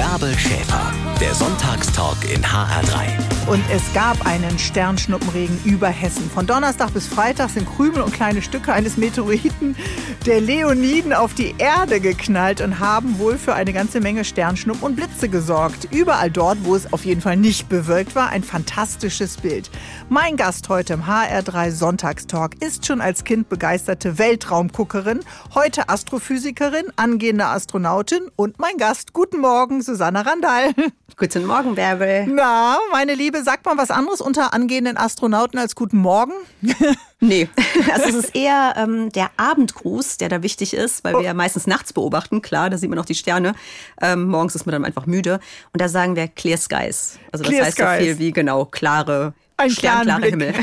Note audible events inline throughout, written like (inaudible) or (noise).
Bärbel Schäfer, der Sonntagstalk in HR3. Und es gab einen Sternschnuppenregen über Hessen. Von Donnerstag bis Freitag sind Krümel und kleine Stücke eines Meteoriten der Leoniden auf die Erde geknallt und haben wohl für eine ganze Menge Sternschnuppen und Blitze gesorgt. Überall dort, wo es auf jeden Fall nicht bewölkt war, ein fantastisches Bild. Mein Gast heute im HR3 Sonntagstalk ist schon als Kind begeisterte Weltraumguckerin, heute Astrophysikerin, angehende Astronautin und mein Gast. Guten Morgen, Susanne Randall. (laughs) Guten Morgen, Bärbel. Na, meine Liebe, sagt man was anderes unter angehenden Astronauten als Guten Morgen? (laughs) nee, (laughs) also es ist eher ähm, der Abendgruß, der da wichtig ist, weil wir ja meistens nachts beobachten. Klar, da sieht man auch die Sterne. Ähm, morgens ist man dann einfach müde. Und da sagen wir Clear Skies. Also das Clear heißt so Skies. viel wie genau klare Ein Sternklarer. Himmel.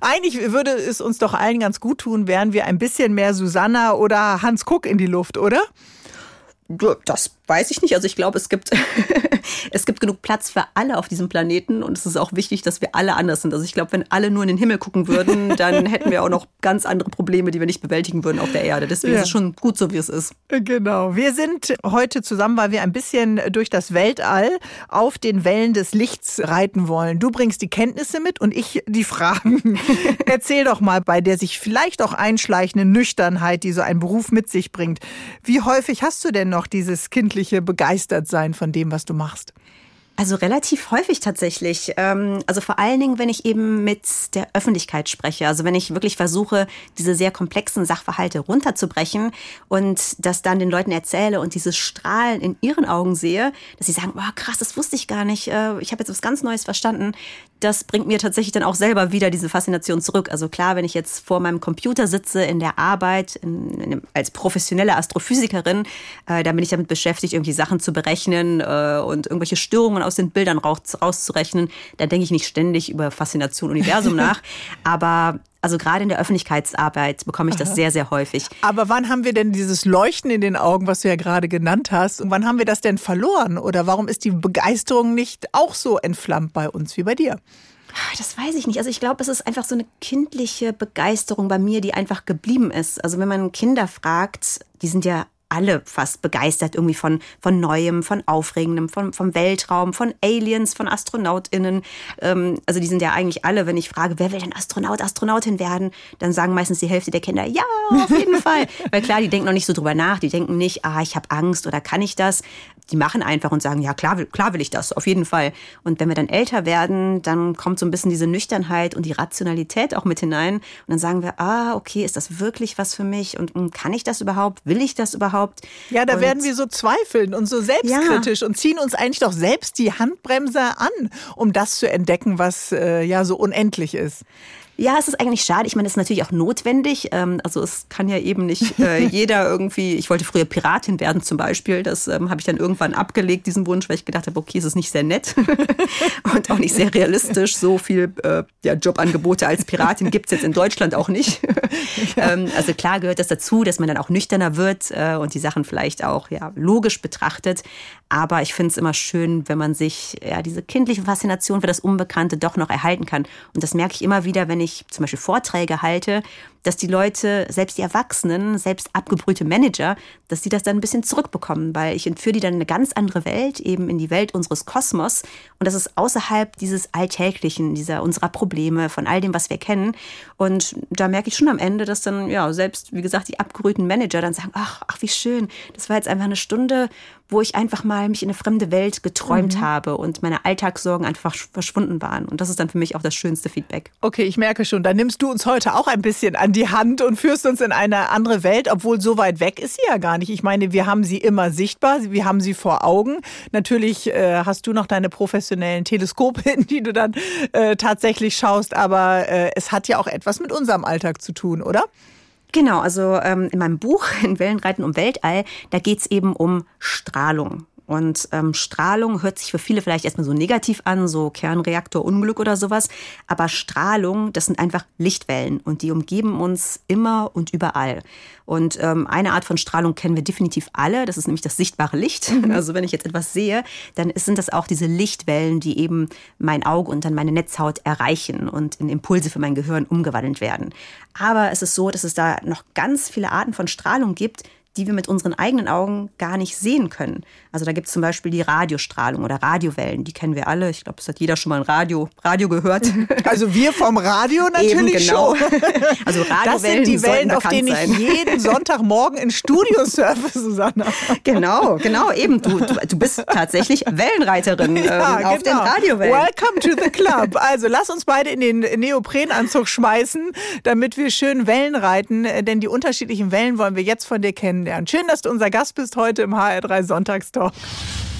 Eigentlich würde es uns doch allen ganz gut tun, wären wir ein bisschen mehr Susanna oder Hans Kuck in die Luft, oder? Das weiß ich nicht. Also ich glaube, es gibt, (laughs) es gibt genug Platz für alle auf diesem Planeten und es ist auch wichtig, dass wir alle anders sind. Also ich glaube, wenn alle nur in den Himmel gucken würden, (laughs) dann hätten wir auch noch ganz andere Probleme, die wir nicht bewältigen würden auf der Erde. Deswegen Ja. ist es schon gut so, wie es ist. Genau. Wir sind heute zusammen, weil wir ein bisschen durch das Weltall auf den Wellen des Lichts reiten wollen. Du bringst die Kenntnisse mit und ich die Fragen. (laughs) Erzähl doch mal bei der sich vielleicht auch einschleichenden Nüchternheit, die so ein Beruf mit sich bringt. Wie häufig hast du denn noch dieses kindliche Begeistertsein von dem, was du machst? Also relativ häufig tatsächlich. Ähm, Also vor allen Dingen, wenn ich eben mit der Öffentlichkeit spreche. Also wenn ich wirklich versuche, diese sehr komplexen Sachverhalte runterzubrechen und das dann den Leuten erzähle und dieses Strahlen in ihren Augen sehe, dass sie sagen, wow, krass, das wusste ich gar nicht. Äh, Ich habe jetzt was ganz Neues verstanden. Das bringt mir tatsächlich dann auch selber wieder diese Faszination zurück. Also klar, wenn ich jetzt vor meinem Computer sitze in der Arbeit in, in, als professionelle Astrophysikerin, äh, dann bin ich damit beschäftigt, irgendwie Sachen zu berechnen äh, und irgendwelche Störungen aus den Bildern raus, rauszurechnen. Da denke ich nicht ständig über Faszination Universum (laughs) nach. Aber also gerade in der Öffentlichkeitsarbeit bekomme ich das sehr, sehr häufig. Aber wann haben wir denn dieses Leuchten in den Augen, was du ja gerade genannt hast? Und wann haben wir das denn verloren? Oder warum ist die Begeisterung nicht auch so entflammt bei uns wie bei dir? Das weiß ich nicht. Also ich glaube, es ist einfach so eine kindliche Begeisterung bei mir, die einfach geblieben ist. Also wenn man Kinder fragt, die sind ja alle fast begeistert irgendwie von, von Neuem, von Aufregendem, von, vom Weltraum, von Aliens, von AstronautInnen. Ähm, also die sind ja eigentlich alle, wenn ich frage, wer will denn Astronaut, Astronautin werden, dann sagen meistens die Hälfte der Kinder, ja, auf jeden (laughs) Fall. Weil klar, die denken noch nicht so drüber nach, die denken nicht, ah, ich habe Angst oder kann ich das. Die machen einfach und sagen, ja, klar, will- klar will ich das, auf jeden Fall. Und wenn wir dann älter werden, dann kommt so ein bisschen diese Nüchternheit und die Rationalität auch mit hinein. Und dann sagen wir, ah, okay, ist das wirklich was für mich? Und mm, kann ich das überhaupt? Will ich das überhaupt? Ja, da und werden wir so zweifeln und so selbstkritisch und ziehen uns eigentlich doch selbst die Handbremse an, um das zu entdecken, was äh, ja so unendlich ist. Ja, es ist eigentlich schade. Ich meine, es ist natürlich auch notwendig. Ähm, Also es kann ja eben nicht äh, (laughs) jeder irgendwie, ich wollte früher Piratin werden zum Beispiel. Das ähm, habe ich dann irgendwann abgelegt, diesen Wunsch, weil ich gedacht habe, okay, es ist nicht sehr nett (laughs) und auch nicht sehr realistisch. So viel äh, ja, Jobangebote als Piratin gibt's jetzt in Deutschland auch nicht. (laughs) ähm, also klar gehört das dazu, dass man dann auch nüchterner wird äh, und die Sachen vielleicht auch ja, logisch betrachtet. Aber ich finde es immer schön, wenn man sich ja, diese kindliche Faszination für das Unbekannte doch noch erhalten kann. Und das merke ich immer wieder, wenn ich zum Beispiel Vorträge halte, dass die Leute, selbst die Erwachsenen, selbst abgebrühte Manager, dass die das dann ein bisschen zurückbekommen, weil ich entführe die dann in eine ganz andere Welt, eben in die Welt unseres Kosmos. Und das ist außerhalb dieses Alltäglichen, dieser unserer Probleme, von all dem, was wir kennen. Und da merke ich schon am Ende, dass dann, ja, selbst, wie gesagt, die abgebrühten Manager dann sagen, ach, ach, wie schön, das war jetzt einfach eine Stunde, wo ich einfach mal mich in eine fremde Welt geträumt habe und meine Alltagssorgen einfach verschwunden waren. Und das ist dann für mich auch das schönste Feedback. Okay, ich merke schon, da nimmst du uns heute auch ein bisschen an die Hand und führst uns in eine andere Welt, obwohl so weit weg ist sie ja gar nicht. Ich meine, wir haben sie immer sichtbar, wir haben sie vor Augen. Natürlich äh, hast du noch deine professionellen Teleskope, (laughs) in die du dann äh, tatsächlich schaust, aber äh, es hat ja auch etwas mit unserem Alltag zu tun, oder? Genau, also ähm, in meinem Buch (laughs) in Wellenreiten um Weltall, da geht's eben um Strahlung. Und ähm, Strahlung hört sich für viele vielleicht erstmal so negativ an, so Kernreaktorunglück oder sowas. Aber Strahlung, das sind einfach Lichtwellen und die umgeben uns immer und überall. Und ähm, eine Art von Strahlung kennen wir definitiv alle, das ist nämlich das sichtbare Licht. Also wenn ich jetzt etwas sehe, dann sind das auch diese Lichtwellen, die eben mein Auge und dann meine Netzhaut erreichen und in Impulse für mein Gehirn umgewandelt werden. Aber es ist so, dass es da noch ganz viele Arten von Strahlung gibt, die wir mit unseren eigenen Augen gar nicht sehen können. Also da gibt es zum Beispiel die Radiostrahlung oder Radiowellen, die kennen wir alle. Ich glaube, es hat jeder schon mal ein Radio, Radio gehört. (laughs) Also wir vom Radio natürlich genau. schon. (laughs) Also Radiowellen das sind die Wellen, auf denen sein. ich (laughs) jeden Sonntagmorgen in Studio surfe, Susanna. Genau, genau, eben. Du, du, du bist tatsächlich Wellenreiterin ja, ähm, auf genau. den Radiowellen. Welcome to the club. Also lass uns beide in den Neoprenanzug schmeißen, damit wir schön Wellen reiten, denn die unterschiedlichen Wellen wollen wir jetzt von dir kennenlernen. Schön, dass du unser Gast bist heute im HR3 Sonntagstalk.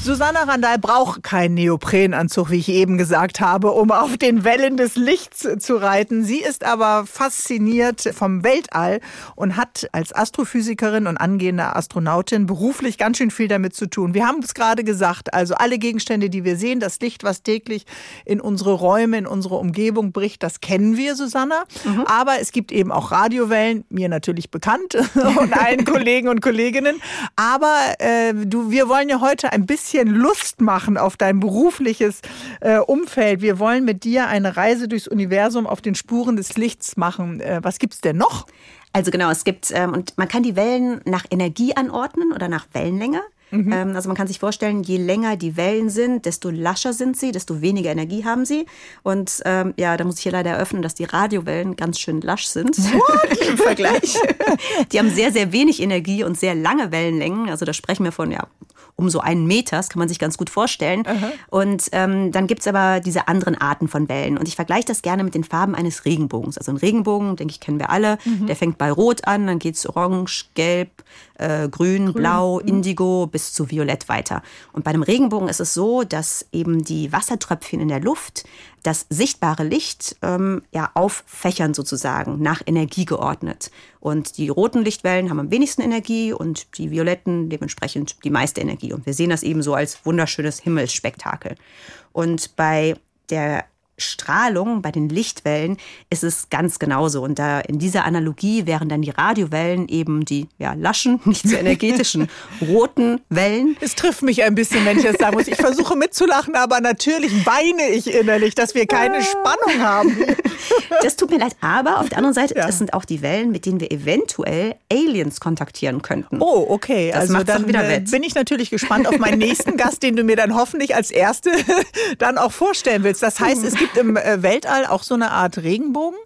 Susanna Randall braucht keinen Neoprenanzug, wie ich eben gesagt habe, um auf den Wellen des Lichts zu reiten. Sie ist aber fasziniert vom Weltall und hat als Astrophysikerin und angehende Astronautin beruflich ganz schön viel damit zu tun. Wir haben es gerade gesagt, also alle Gegenstände, die wir sehen, das Licht, was täglich in unsere Räume, in unsere Umgebung bricht, das kennen wir, Susanna. Mhm. Aber es gibt eben auch Radiowellen, mir natürlich bekannt (laughs) und allen (laughs) Kollegen und Kolleginnen. Aber äh, du, wir wollen ja heute ein bisschen bisschen Lust machen auf dein berufliches äh, Umfeld. Wir wollen mit dir eine Reise durchs Universum auf den Spuren des Lichts machen. Äh, was es denn noch? Also genau, es gibt, ähm, und man kann die Wellen nach Energie anordnen oder nach Wellenlänge. Mhm. Ähm, also man kann sich vorstellen, je länger die Wellen sind, desto lascher sind sie, desto weniger Energie haben sie. Und ähm, ja, da muss ich hier leider eröffnen, dass die Radiowellen ganz schön lasch sind (laughs) im Vergleich. die haben sehr, sehr wenig Energie und sehr lange Wellenlängen. Also da sprechen wir von ja, um so einen Meter, das kann man sich ganz gut vorstellen. Aha. Und ähm, dann es aber diese anderen Arten von Wellen. Und ich vergleiche das gerne mit den Farben eines Regenbogens. Also ein Regenbogen, denke ich, kennen wir alle. Mhm. Der fängt bei Rot an, dann geht es Orange, Gelb, äh, Grün, Grün, Blau, mhm. Indigo bis zu Violett weiter. Und bei einem Regenbogen ist es so, dass eben die Wassertröpfchen in der Luft das sichtbare Licht ähm, ja, auffächern sozusagen, nach Energie geordnet. Und die roten Lichtwellen haben am wenigsten Energie und die violetten dementsprechend die meiste Energie. Und wir sehen das eben so als wunderschönes Himmelsspektakel. Und bei der Strahlung, bei den Lichtwellen ist es ganz genauso. Und da in dieser Analogie wären dann die Radiowellen eben die ja, laschen, (laughs) nicht so energetischen (laughs) roten Wellen. Es trifft mich ein bisschen, wenn ich das sagen muss. Ich versuche mitzulachen, aber natürlich weine ich innerlich, dass wir keine Spannung haben. (laughs) Das tut mir leid, aber auf der anderen Seite, ja. das sind auch die Wellen, mit denen wir eventuell Aliens kontaktieren könnten. Oh, okay. Das also dann wieder äh, bin ich natürlich gespannt auf meinen nächsten Gast, den du mir dann hoffentlich als Erste dann auch vorstellen willst. Das heißt, es gibt gibt im äh, Weltall auch so eine Art Regenbogen?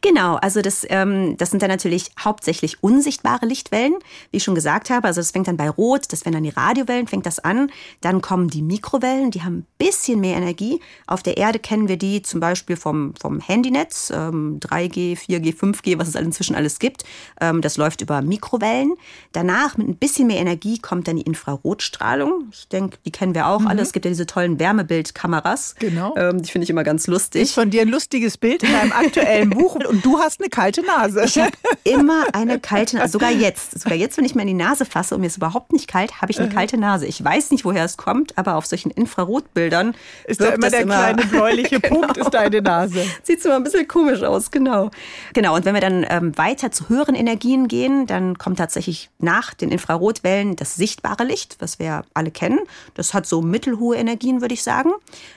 Genau, also das, ähm, das sind dann natürlich hauptsächlich unsichtbare Lichtwellen, wie ich schon gesagt habe. Also das fängt dann bei Rot, das wären dann die Radiowellen, fängt das an. Dann kommen die Mikrowellen, die haben ein bisschen mehr Energie. Auf der Erde kennen wir die zum Beispiel vom, vom Handynetz, ähm, 3G, 4G, 5G, was es inzwischen alles gibt. Ähm, das läuft über Mikrowellen. Danach mit ein bisschen mehr Energie kommt dann die Infrarotstrahlung. Ich denke, die kennen wir auch mhm. alle. Es gibt ja diese tollen Wärmebildkameras. Genau. Ähm, die finde ich immer ganz lustig. Ist von dir ein lustiges Bild in deinem aktuellen (laughs) Buch. Buch und du hast eine kalte Nase. Ich habe immer eine kalte Nase. Sogar (laughs) jetzt. Sogar jetzt, wenn ich mir in die Nase fasse und mir ist überhaupt nicht kalt, habe ich eine kalte Nase. Ich weiß nicht, woher es kommt, aber auf solchen Infrarotbildern ist da immer der immer, kleine bläuliche genau. (laughs) Punkt, ist deine Nase. Sieht so ein bisschen komisch aus, genau. Genau, und wenn wir dann ähm, weiter zu höheren Energien gehen, dann kommt tatsächlich nach den Infrarotwellen das sichtbare Licht, was wir alle kennen. Das hat so mittelhohe Energien, würde ich sagen.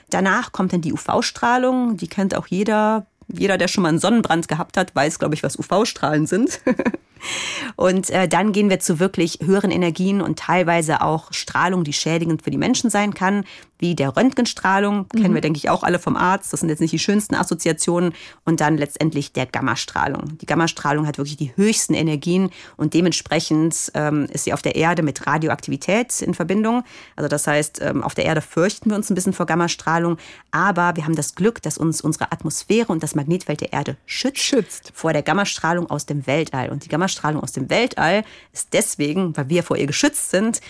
Danach kommt dann die UV-Strahlung, die kennt auch jeder jeder, der schon mal einen Sonnenbrand gehabt hat, weiß, glaube ich, was UV-Strahlen sind. (laughs) Und äh, dann gehen wir zu wirklich höheren Energien und teilweise auch Strahlung, die schädigend für die Menschen sein kann, wie der Röntgenstrahlung, mhm. kennen wir, denke ich, auch alle vom Arzt. Das sind jetzt nicht die schönsten Assoziationen. Und dann letztendlich der Gammastrahlung. Die Gammastrahlung hat wirklich die höchsten Energien und dementsprechend ähm, ist sie auf der Erde mit Radioaktivität in Verbindung. Also das heißt, ähm, auf der Erde fürchten wir uns ein bisschen vor Gammastrahlung, aber wir haben das Glück, dass uns unsere Atmosphäre und das Magnetfeld der Erde schützt, schützt. vor der Gammastrahlung aus dem Weltall. Und die Gammastrahlung aus dem Weltall ist deswegen, weil wir vor ihr geschützt sind,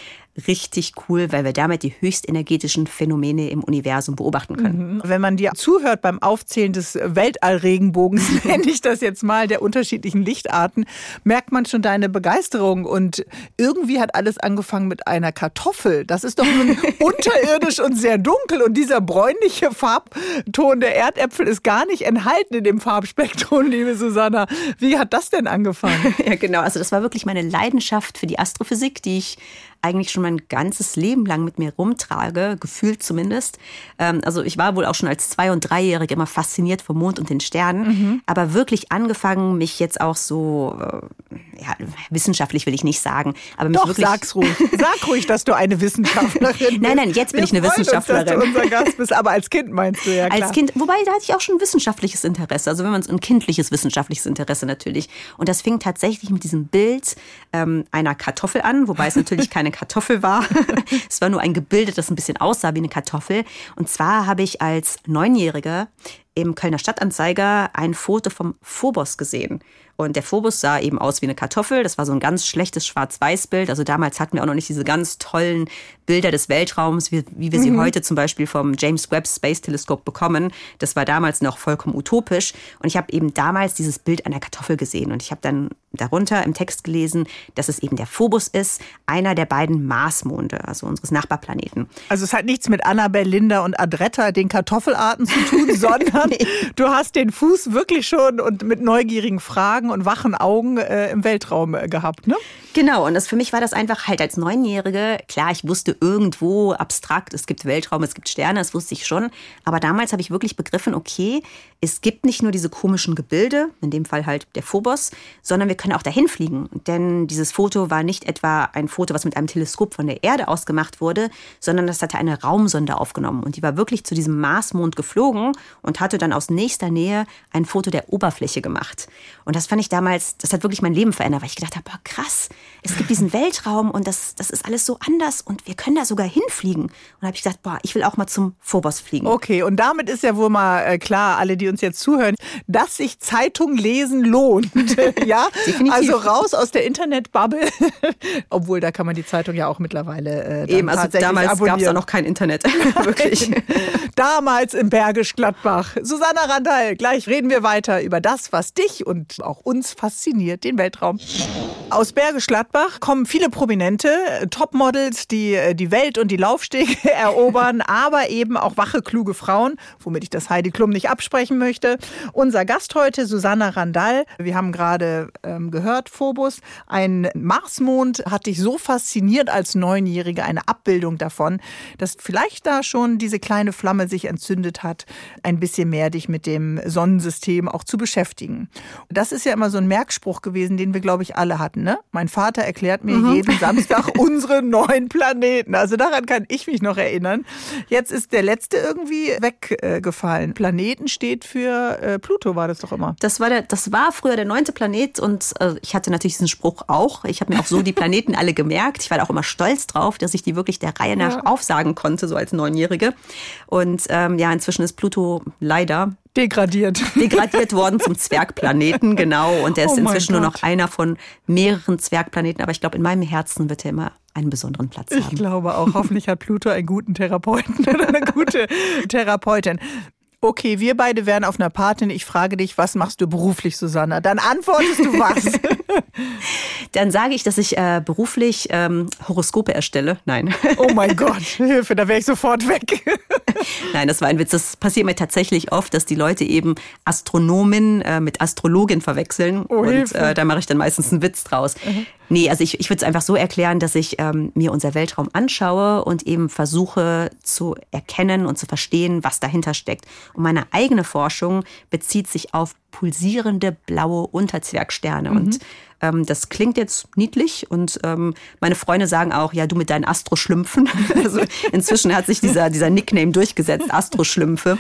richtig cool, weil wir damit die höchstenergetischen Phänomene im Universum beobachten können. Mhm. Wenn man dir zuhört beim Aufzählen des Weltallregenbogens, (laughs) nenne ich das jetzt mal, der unterschiedlichen Lichtarten, merkt man schon deine Begeisterung. Und irgendwie hat alles angefangen mit einer Kartoffel. Das ist doch nun (laughs) unterirdisch und sehr dunkel. Und dieser bräunliche Farbton der Erdäpfel ist gar nicht enthalten in dem Farbspektrum, liebe Susanna. Wie hat das denn angefangen? (laughs) Ja, genau. Also das war wirklich meine Leidenschaft für die Astrophysik, die ich eigentlich schon mein ganzes Leben lang mit mir rumtrage, gefühlt zumindest. Ähm, also ich war wohl auch schon als Zwei- und Dreijährige immer fasziniert vom Mond und den Sternen, mhm. aber wirklich angefangen, mich jetzt auch so, äh, ja, wissenschaftlich will ich nicht sagen, aber mich Doch, wirklich... sag's ruhig. Sag ruhig, dass du eine Wissenschaftlerin bist. (laughs) nein, nein, jetzt bin Wir ich eine Wissenschaftlerin. Uns, dass du unser Gast bist, aber als Kind meinst du ja klar. Als Kind, wobei da hatte ich auch schon wissenschaftliches Interesse, also wenn man ein kindliches wissenschaftliches Interesse natürlich. Und das fing tatsächlich mit diesem Bild ähm, einer Kartoffel an, wobei es natürlich keine Kartoffel war. (laughs) es war nur ein Gebilde, das ein bisschen aussah wie eine Kartoffel. Und zwar habe ich als Neunjähriger im Kölner Stadtanzeiger ein Foto vom Phobos gesehen. Und der Phobos sah eben aus wie eine Kartoffel. Das war so ein ganz schlechtes Schwarz-Weiß-Bild. Also damals hatten wir auch noch nicht diese ganz tollen Bilder des Weltraums, wie, wie wir sie mhm. heute zum Beispiel vom James Webb Space Telescope bekommen. Das war damals noch vollkommen utopisch. Und ich habe eben damals dieses Bild einer Kartoffel gesehen. Und ich habe dann darunter im Text gelesen, dass es eben der Phobos ist, einer der beiden Marsmonde, also unseres Nachbarplaneten. Also es hat nichts mit Annabelle, Linda und Adretta, den Kartoffelarten zu tun, (laughs) sondern nee. du hast den Fuß wirklich schon und mit neugierigen Fragen und wachen Augen äh, im Weltraum äh, gehabt, ne? Genau, und das für mich war das einfach halt als Neunjährige, klar, ich wusste irgendwo abstrakt, es gibt Weltraum, es gibt Sterne, das wusste ich schon, aber damals habe ich wirklich begriffen, okay, es gibt nicht nur diese komischen Gebilde, in dem Fall halt der Phobos, sondern wir können auch dahin fliegen. Denn dieses Foto war nicht etwa ein Foto, was mit einem Teleskop von der Erde aus gemacht wurde, sondern das hatte eine Raumsonde aufgenommen. Und die war wirklich zu diesem Marsmond geflogen und hatte dann aus nächster Nähe ein Foto der Oberfläche gemacht. Und das fand ich damals, das hat wirklich mein Leben verändert, weil ich gedacht habe, boah, krass, es gibt diesen Weltraum und das, das ist alles so anders und wir können da sogar hinfliegen. Und da habe ich gesagt, boah, ich will auch mal zum Phobos fliegen. Okay, und damit ist ja wohl mal äh, klar, alle, die uns jetzt zuhören, dass sich Zeitung lesen lohnt. (laughs) ja, Definitiv. also raus aus der Internetbubble. (laughs) Obwohl, da kann man die Zeitung ja auch mittlerweile äh, Eben, also damals gab es ja noch kein Internet. (laughs) Wirklich. damals im Bergisch Gladbach. Susanna Randall, gleich reden wir weiter über das, was dich und auch uns fasziniert, den Weltraum. Aus Bergisch Gladbach kommen viele Prominente, Topmodels, die äh, die Welt und die Laufstege (laughs) erobern, aber eben auch wache, kluge Frauen, womit ich das Heidi Klum nicht absprechen möchte. Unser Gast heute, Susanna Randall. Wir haben gerade ähm, gehört, Phobos, ein Marsmond hat dich so fasziniert als Neunjährige, eine Abbildung davon, dass vielleicht da schon diese kleine Flamme sich entzündet hat, ein bisschen mehr dich mit dem Sonnensystem auch zu beschäftigen. Das ist ja immer so ein Merkspruch gewesen, den wir, glaube ich, alle hatten. Ne? Mein Vater erklärt mir mhm. jeden Samstag (laughs) unsere neun Planeten. Also daran kann ich mich noch erinnern. Jetzt ist der letzte irgendwie weggefallen. Planeten steht für äh, Pluto, war das doch immer. Das war, der, das war früher der neunte Planet und äh, ich hatte natürlich diesen Spruch auch. Ich habe mir auch so die Planeten alle gemerkt. Ich war da auch immer stolz drauf, dass ich die wirklich der Reihe nach ja. aufsagen konnte, so als Neunjährige. Und ähm, ja, inzwischen ist Pluto leider Degradiert. (laughs) Degradiert worden zum Zwergplaneten, (laughs) genau. Und er ist oh inzwischen nur noch einer von mehreren Zwergplaneten. Aber ich glaube, in meinem Herzen wird er immer einen besonderen Platz haben. Ich glaube auch. Hoffentlich hat Pluto einen guten Therapeuten (laughs) oder eine gute Therapeutin. Okay, wir beide wären auf einer Party. Ich frage dich, was machst du beruflich, Susanna? Dann antwortest du was. (laughs) Dann sage ich, dass ich äh, beruflich ähm, Horoskope erstelle. Nein. Oh mein (laughs) Gott, Hilfe, da wäre ich sofort weg. (laughs) Nein, das war ein Witz. Das passiert mir tatsächlich oft, dass die Leute eben Astronomin äh, mit Astrologin verwechseln. Oh, und äh, da mache ich dann meistens einen Witz draus. Mhm. Nee, also ich, ich würde es einfach so erklären, dass ich ähm, mir unser Weltraum anschaue und eben versuche zu erkennen und zu verstehen, was dahinter steckt. Und meine eigene Forschung bezieht sich auf pulsierende blaue Unterzwergsterne. Mhm. Und ähm, das klingt jetzt niedlich und ähm, meine Freunde sagen auch, ja, du mit deinen Astroschlümpfen. (laughs) also inzwischen hat sich dieser, dieser Nickname durchgesetzt, Astroschlümpfe.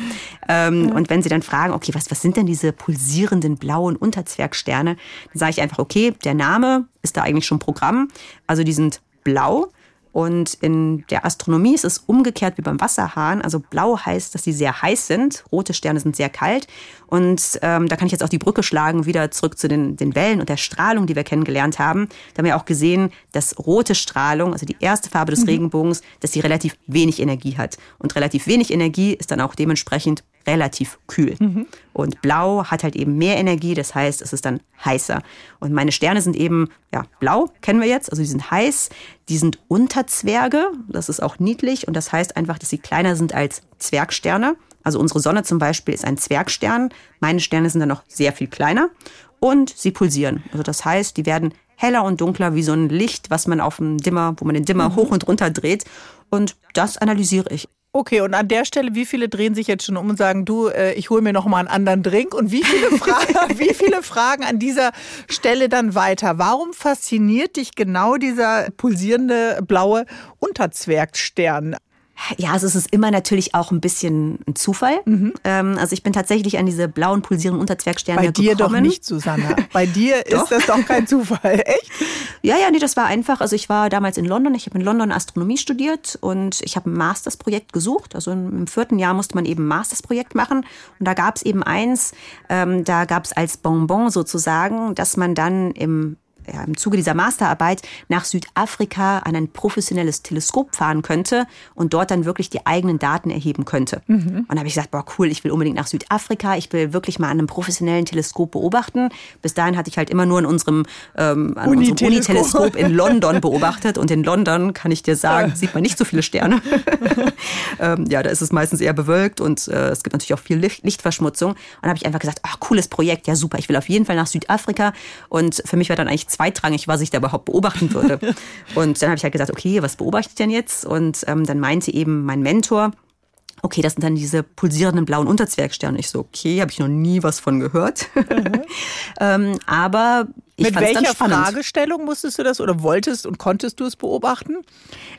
Ähm, ja. Und wenn sie dann fragen, okay, was, was sind denn diese pulsierenden blauen Unterzwergsterne, dann sage ich einfach, okay, der Name ist da eigentlich schon Programm. Also die sind blau. Und in der Astronomie ist es umgekehrt wie beim Wasserhahn. Also blau heißt, dass sie sehr heiß sind. Rote Sterne sind sehr kalt. Und ähm, da kann ich jetzt auch die Brücke schlagen, wieder zurück zu den, den Wellen und der Strahlung, die wir kennengelernt haben. Da haben wir auch gesehen, dass rote Strahlung, also die erste Farbe des mhm. Regenbogens, dass sie relativ wenig Energie hat. Und relativ wenig Energie ist dann auch dementsprechend relativ kühl. Mhm. Und blau hat halt eben mehr Energie, das heißt, es ist dann heißer. Und meine Sterne sind eben, ja, blau kennen wir jetzt, also die sind heiß, die sind Unterzwerge, das ist auch niedlich und das heißt einfach, dass sie kleiner sind als Zwergsterne. Also unsere Sonne zum Beispiel ist ein Zwergstern, meine Sterne sind dann noch sehr viel kleiner und sie pulsieren. Also das heißt, die werden heller und dunkler wie so ein Licht, was man auf dem Dimmer, wo man den Dimmer mhm. hoch und runter dreht. Und das analysiere ich. Okay, und an der Stelle, wie viele drehen sich jetzt schon um und sagen, du, äh, ich hole mir noch mal einen anderen Drink? Und wie viele, (laughs) Fragen, wie viele Fragen an dieser Stelle dann weiter? Warum fasziniert dich genau dieser pulsierende blaue Unterzwergstern? Ja, also es ist immer natürlich auch ein bisschen ein Zufall. Mhm. Ähm, also ich bin tatsächlich an diese blauen pulsierenden Unterzwergsterne Bei dir gekommen. doch nicht, Susanna. Bei dir (laughs) ist das doch kein Zufall, echt? Ja, ja, nee, das war einfach. Also ich war damals in London. Ich habe in London Astronomie studiert und ich habe ein Mastersprojekt gesucht. Also im vierten Jahr musste man eben ein Mastersprojekt machen. Und da gab es eben eins, ähm, da gab es als Bonbon sozusagen, dass man dann im ja, im Zuge dieser Masterarbeit nach Südafrika an ein professionelles Teleskop fahren könnte und dort dann wirklich die eigenen Daten erheben könnte. Mhm. Und da habe ich gesagt, boah, cool, ich will unbedingt nach Südafrika, ich will wirklich mal an einem professionellen Teleskop beobachten. Bis dahin hatte ich halt immer nur in unserem, ähm, an Uni unserem Uni-Teleskop in London (laughs) beobachtet und in London, kann ich dir sagen, ja. sieht man nicht so viele Sterne. (laughs) ähm, ja, da ist es meistens eher bewölkt und äh, es gibt natürlich auch viel Licht, Lichtverschmutzung. Und da habe ich einfach gesagt, ach, cooles Projekt, ja super, ich will auf jeden Fall nach Südafrika. Und für mich war dann eigentlich zweitrangig, was ich da überhaupt beobachten würde. (laughs) und dann habe ich halt gesagt, okay, was beobachte ich denn jetzt? Und ähm, dann meinte eben mein Mentor, okay, das sind dann diese pulsierenden blauen Unterzwergsterne. Ich so, okay, habe ich noch nie was von gehört. Mhm. (laughs) ähm, aber ich Mit welcher Fragestellung musstest du das oder wolltest und konntest du es beobachten?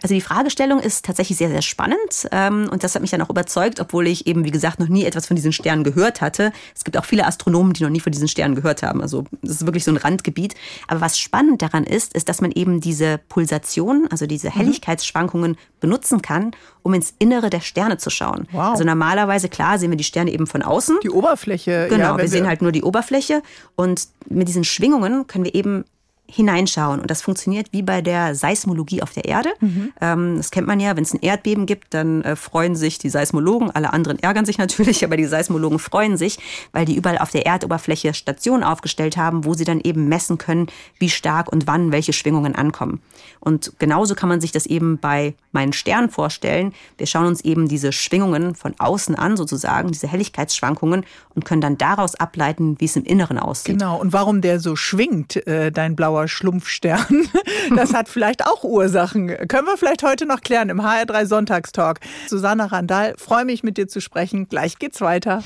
Also die Fragestellung ist tatsächlich sehr, sehr spannend ähm, und das hat mich dann auch überzeugt, obwohl ich eben, wie gesagt, noch nie etwas von diesen Sternen gehört hatte. Es gibt auch viele Astronomen, die noch nie von diesen Sternen gehört haben. Also das ist wirklich so ein Randgebiet. Aber was spannend daran ist, ist, dass man eben diese Pulsationen, also diese mhm. Helligkeitsschwankungen benutzen kann, um ins Innere der Sterne zu schauen. Wow. Also normalerweise, klar, sehen wir die Sterne eben von außen. Die Oberfläche. Genau, ja, wir, wir sehen halt nur die Oberfläche und mit diesen Schwingungen können wir eben hineinschauen. Und das funktioniert wie bei der Seismologie auf der Erde. Mhm. Ähm, das kennt man ja, wenn es ein Erdbeben gibt, dann äh, freuen sich die Seismologen. Alle anderen ärgern sich (laughs) natürlich, aber die Seismologen freuen sich, weil die überall auf der Erdoberfläche Stationen aufgestellt haben, wo sie dann eben messen können, wie stark und wann welche Schwingungen ankommen. Und genauso kann man sich das eben bei meinen Sternen vorstellen. Wir schauen uns eben diese Schwingungen von außen an, sozusagen, diese Helligkeitsschwankungen und können dann daraus ableiten, wie es im Inneren aussieht. Genau. Und warum der so schwingt, äh, dein blauer blauer Schlumpfstern. (laughs) Das hat vielleicht auch Ursachen. Können wir vielleicht heute noch klären im HR3 Sonntagstalk. Susanne Randall, freue mich mit dir zu sprechen. Gleich geht's weiter.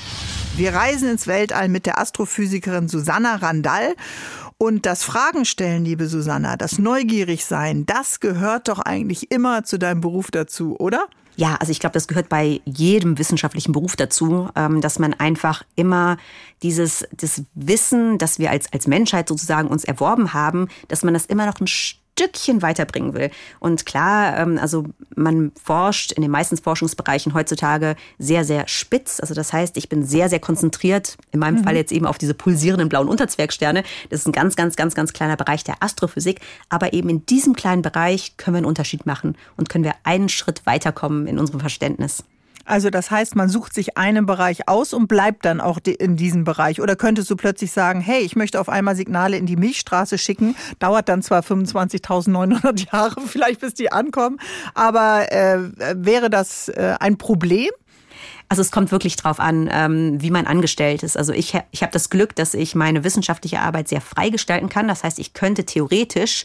Wir reisen ins Weltall mit der Astrophysikerin Susanna Randall. Und das Fragen stellen, liebe Susanna, das Neugierigsein, das gehört doch eigentlich immer zu deinem Beruf dazu, oder? Ja, also ich glaube, das gehört bei jedem wissenschaftlichen Beruf dazu, ähm, dass man einfach immer dieses das Wissen, das wir als, als Menschheit sozusagen uns erworben haben, dass man das immer noch ein Stückchen weiterbringen will. Und klar, ähm, also man forscht in den meisten Forschungsbereichen heutzutage sehr, sehr spitz. Also das heißt, ich bin sehr, sehr konzentriert, in meinem mhm. Fall jetzt eben auf diese pulsierenden blauen Unterzwergsterne. Das ist ein ganz, ganz, ganz, ganz kleiner Bereich der Astrophysik. Aber eben in diesem kleinen Bereich können wir einen Unterschied machen und können wir einen Schritt weiterkommen in unserem Verständnis. Also das heißt, man sucht sich einen Bereich aus und bleibt dann auch in diesem Bereich. Oder könntest du plötzlich sagen, hey, ich möchte auf einmal Signale in die Milchstraße schicken, dauert dann zwar 25.900 (laughs) Jahre vielleicht, bis die ankommen, aber äh, wäre das äh, ein Problem? Also es kommt wirklich drauf an, ähm, wie man angestellt ist. Also ich, ich habe das Glück, dass ich meine wissenschaftliche Arbeit sehr frei gestalten kann. Das heißt, ich könnte theoretisch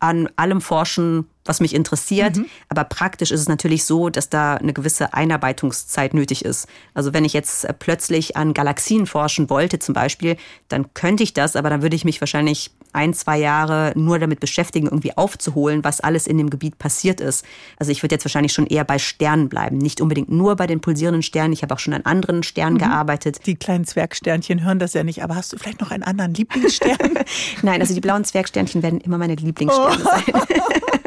an allem forschen, was mich interessiert. Mhm. Aber praktisch ist es natürlich so, dass da eine gewisse Einarbeitungszeit nötig ist. Also wenn ich jetzt äh, plötzlich an Galaxien forschen wollte zum Beispiel, dann könnte ich das, aber dann würde ich mich wahrscheinlich ein, zwei Jahre nur damit beschäftigen, irgendwie aufzuholen, was alles in dem Gebiet passiert ist. Also ich würde jetzt wahrscheinlich schon eher bei Sternen bleiben. Nicht unbedingt nur bei den pulsierenden Sternen. Ich habe auch schon an anderen Sternen mhm. gearbeitet. Die kleinen Zwergsternchen hören das ja nicht. Aber hast du vielleicht noch einen anderen Lieblingsstern? (laughs) Nein, also die blauen Zwergsternchen werden immer meine Lieblingssterne oh. sein. (laughs)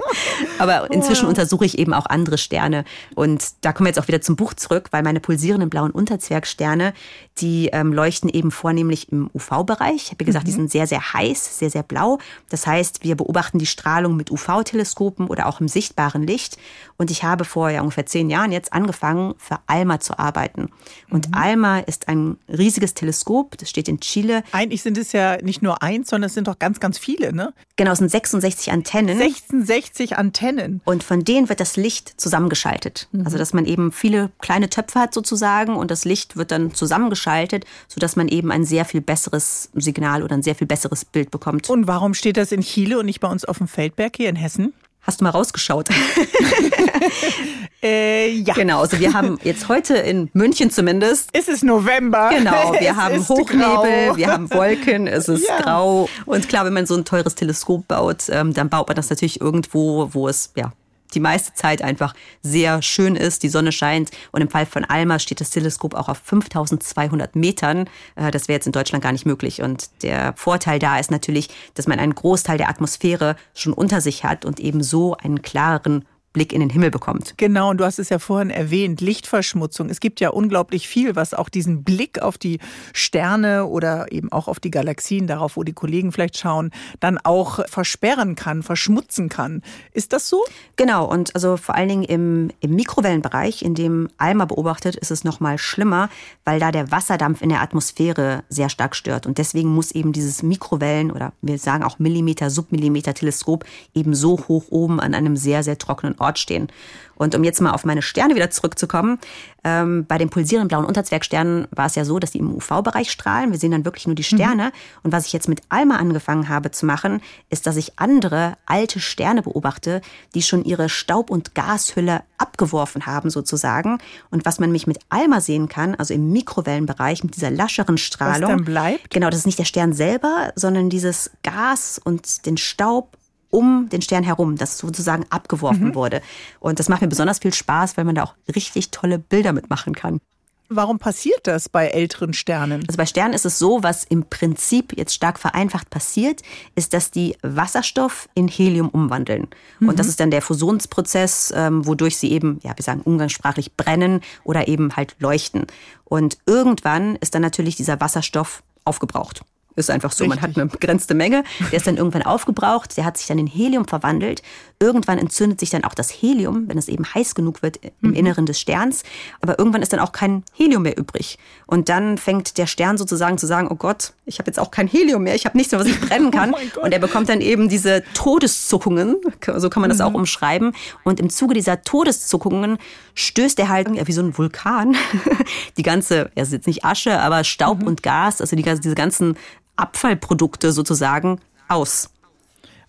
Aber inzwischen oh. untersuche ich eben auch andere Sterne. Und da kommen wir jetzt auch wieder zum Buch zurück, weil meine pulsierenden blauen Unterzwergsterne, die ähm, leuchten eben vornehmlich im UV-Bereich. Ich habe ja gesagt, mhm. die sind sehr, sehr heiß, sehr, sehr blau. Das heißt, wir beobachten die Strahlung mit UV-Teleskopen oder auch im sichtbaren Licht. Und ich habe vor ja, ungefähr zehn Jahren jetzt angefangen, für ALMA zu arbeiten. Und mhm. ALMA ist ein riesiges Teleskop, das steht in Chile. Eigentlich sind es ja nicht nur eins, sondern es sind doch ganz, ganz viele, ne? Genau, es sind 66 Antennen. 66 richtig Antennen. Und von denen wird das Licht zusammengeschaltet. Mhm. Also dass man eben viele kleine Töpfe hat sozusagen und das Licht wird dann zusammengeschaltet, sodass man eben ein sehr viel besseres Signal oder ein sehr viel besseres Bild bekommt. Und warum steht das in Chile und nicht bei uns auf dem Feldberg hier in Hessen? Hast du mal rausgeschaut? (laughs) (laughs) äh, ja. Genau, also wir haben jetzt heute in München zumindest. Es ist November. Genau, wir es haben Hochnebel, grau. wir haben Wolken, es ist (laughs) ja. grau. Und klar, wenn man so ein teures Teleskop baut, ähm, dann baut man das natürlich irgendwo, wo es ja die meiste Zeit einfach sehr schön ist, die Sonne scheint. Und im Fall von Alma steht das Teleskop auch auf 5200 Metern. Äh, das wäre jetzt in Deutschland gar nicht möglich. Und der Vorteil da ist natürlich, dass man einen Großteil der Atmosphäre schon unter sich hat und eben so einen klareren Blick in den Himmel bekommt. Genau, und du hast es ja vorhin erwähnt, Lichtverschmutzung. Es gibt ja unglaublich viel, was auch diesen Blick auf die Sterne oder eben auch auf die Galaxien, darauf, wo die Kollegen vielleicht schauen, dann auch versperren kann, verschmutzen kann. Ist das so? Genau, und also vor allen Dingen im, im Mikrowellenbereich, in dem Alma beobachtet, ist es noch mal schlimmer, weil da der Wasserdampf in der Atmosphäre sehr stark stört. Und deswegen muss eben dieses Mikrowellen oder wir sagen auch Millimeter, Submillimeter Teleskop eben so hoch oben an einem sehr, sehr trockenen Ort Ort stehen. Und um jetzt mal auf meine Sterne wieder zurückzukommen, ähm, bei den pulsierenden blauen Unterzwergsternen war es ja so, dass die im UV-Bereich strahlen. Wir sehen dann wirklich nur die Sterne. Mhm. Und was ich jetzt mit Alma angefangen habe zu machen, ist, dass ich andere alte Sterne beobachte, die schon ihre Staub- und Gashülle abgeworfen haben sozusagen. Und was man mich mit Alma sehen kann, also im Mikrowellenbereich mit dieser lascheren Strahlung. Was dann bleibt? Genau, das ist nicht der Stern selber, sondern dieses Gas und den Staub um den Stern herum, das sozusagen abgeworfen mhm. wurde. Und das macht mir besonders viel Spaß, weil man da auch richtig tolle Bilder mitmachen kann. Warum passiert das bei älteren Sternen? Also bei Sternen ist es so, was im Prinzip jetzt stark vereinfacht passiert, ist, dass die Wasserstoff in Helium umwandeln. Mhm. Und das ist dann der Fusionsprozess, ähm, wodurch sie eben, ja, wir sagen umgangssprachlich brennen oder eben halt leuchten. Und irgendwann ist dann natürlich dieser Wasserstoff aufgebraucht. Ist einfach so, Richtig. man hat eine begrenzte Menge. Der ist dann irgendwann aufgebraucht, der hat sich dann in Helium verwandelt. Irgendwann entzündet sich dann auch das Helium, wenn es eben heiß genug wird im mhm. Inneren des Sterns. Aber irgendwann ist dann auch kein Helium mehr übrig. Und dann fängt der Stern sozusagen zu sagen, oh Gott, ich habe jetzt auch kein Helium mehr, ich habe nichts mehr, was ich brennen (laughs) kann. oh und er bekommt dann eben diese Todeszuckungen, so kann man das mhm. auch umschreiben. Und im Zuge dieser Todeszuckungen stößt er halt wie so ein Vulkan (laughs) die ganze, er ist jetzt nicht Asche, aber Staub mhm. und Gas, also die, diese ganzen Abfallprodukte sozusagen aus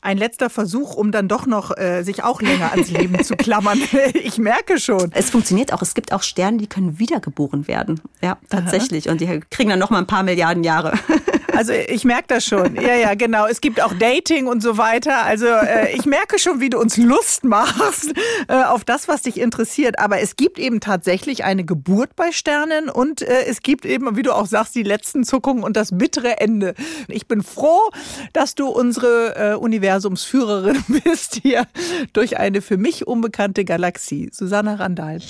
ein letzter Versuch, um dann doch noch äh, sich auch länger ans Leben zu klammern. (laughs) ich merke schon. Es funktioniert auch. Es gibt auch Sterne, die können wiedergeboren werden. Ja, tatsächlich. Aha. Und die kriegen dann noch mal ein paar Milliarden Jahre. (laughs) Also ich merke das schon. Ja, ja, genau. Es gibt auch Dating und so weiter. Also äh, ich merke schon, wie du uns Lust machst äh, auf das, was dich interessiert. Aber es gibt eben tatsächlich eine Geburt bei Sternen und äh, es gibt eben, wie du auch sagst, die letzten Zuckungen und das bittere Ende. Ich bin froh, dass du unsere äh, Universumsführerin (laughs) bist hier durch eine für mich unbekannte Galaxie. Susanna Randall.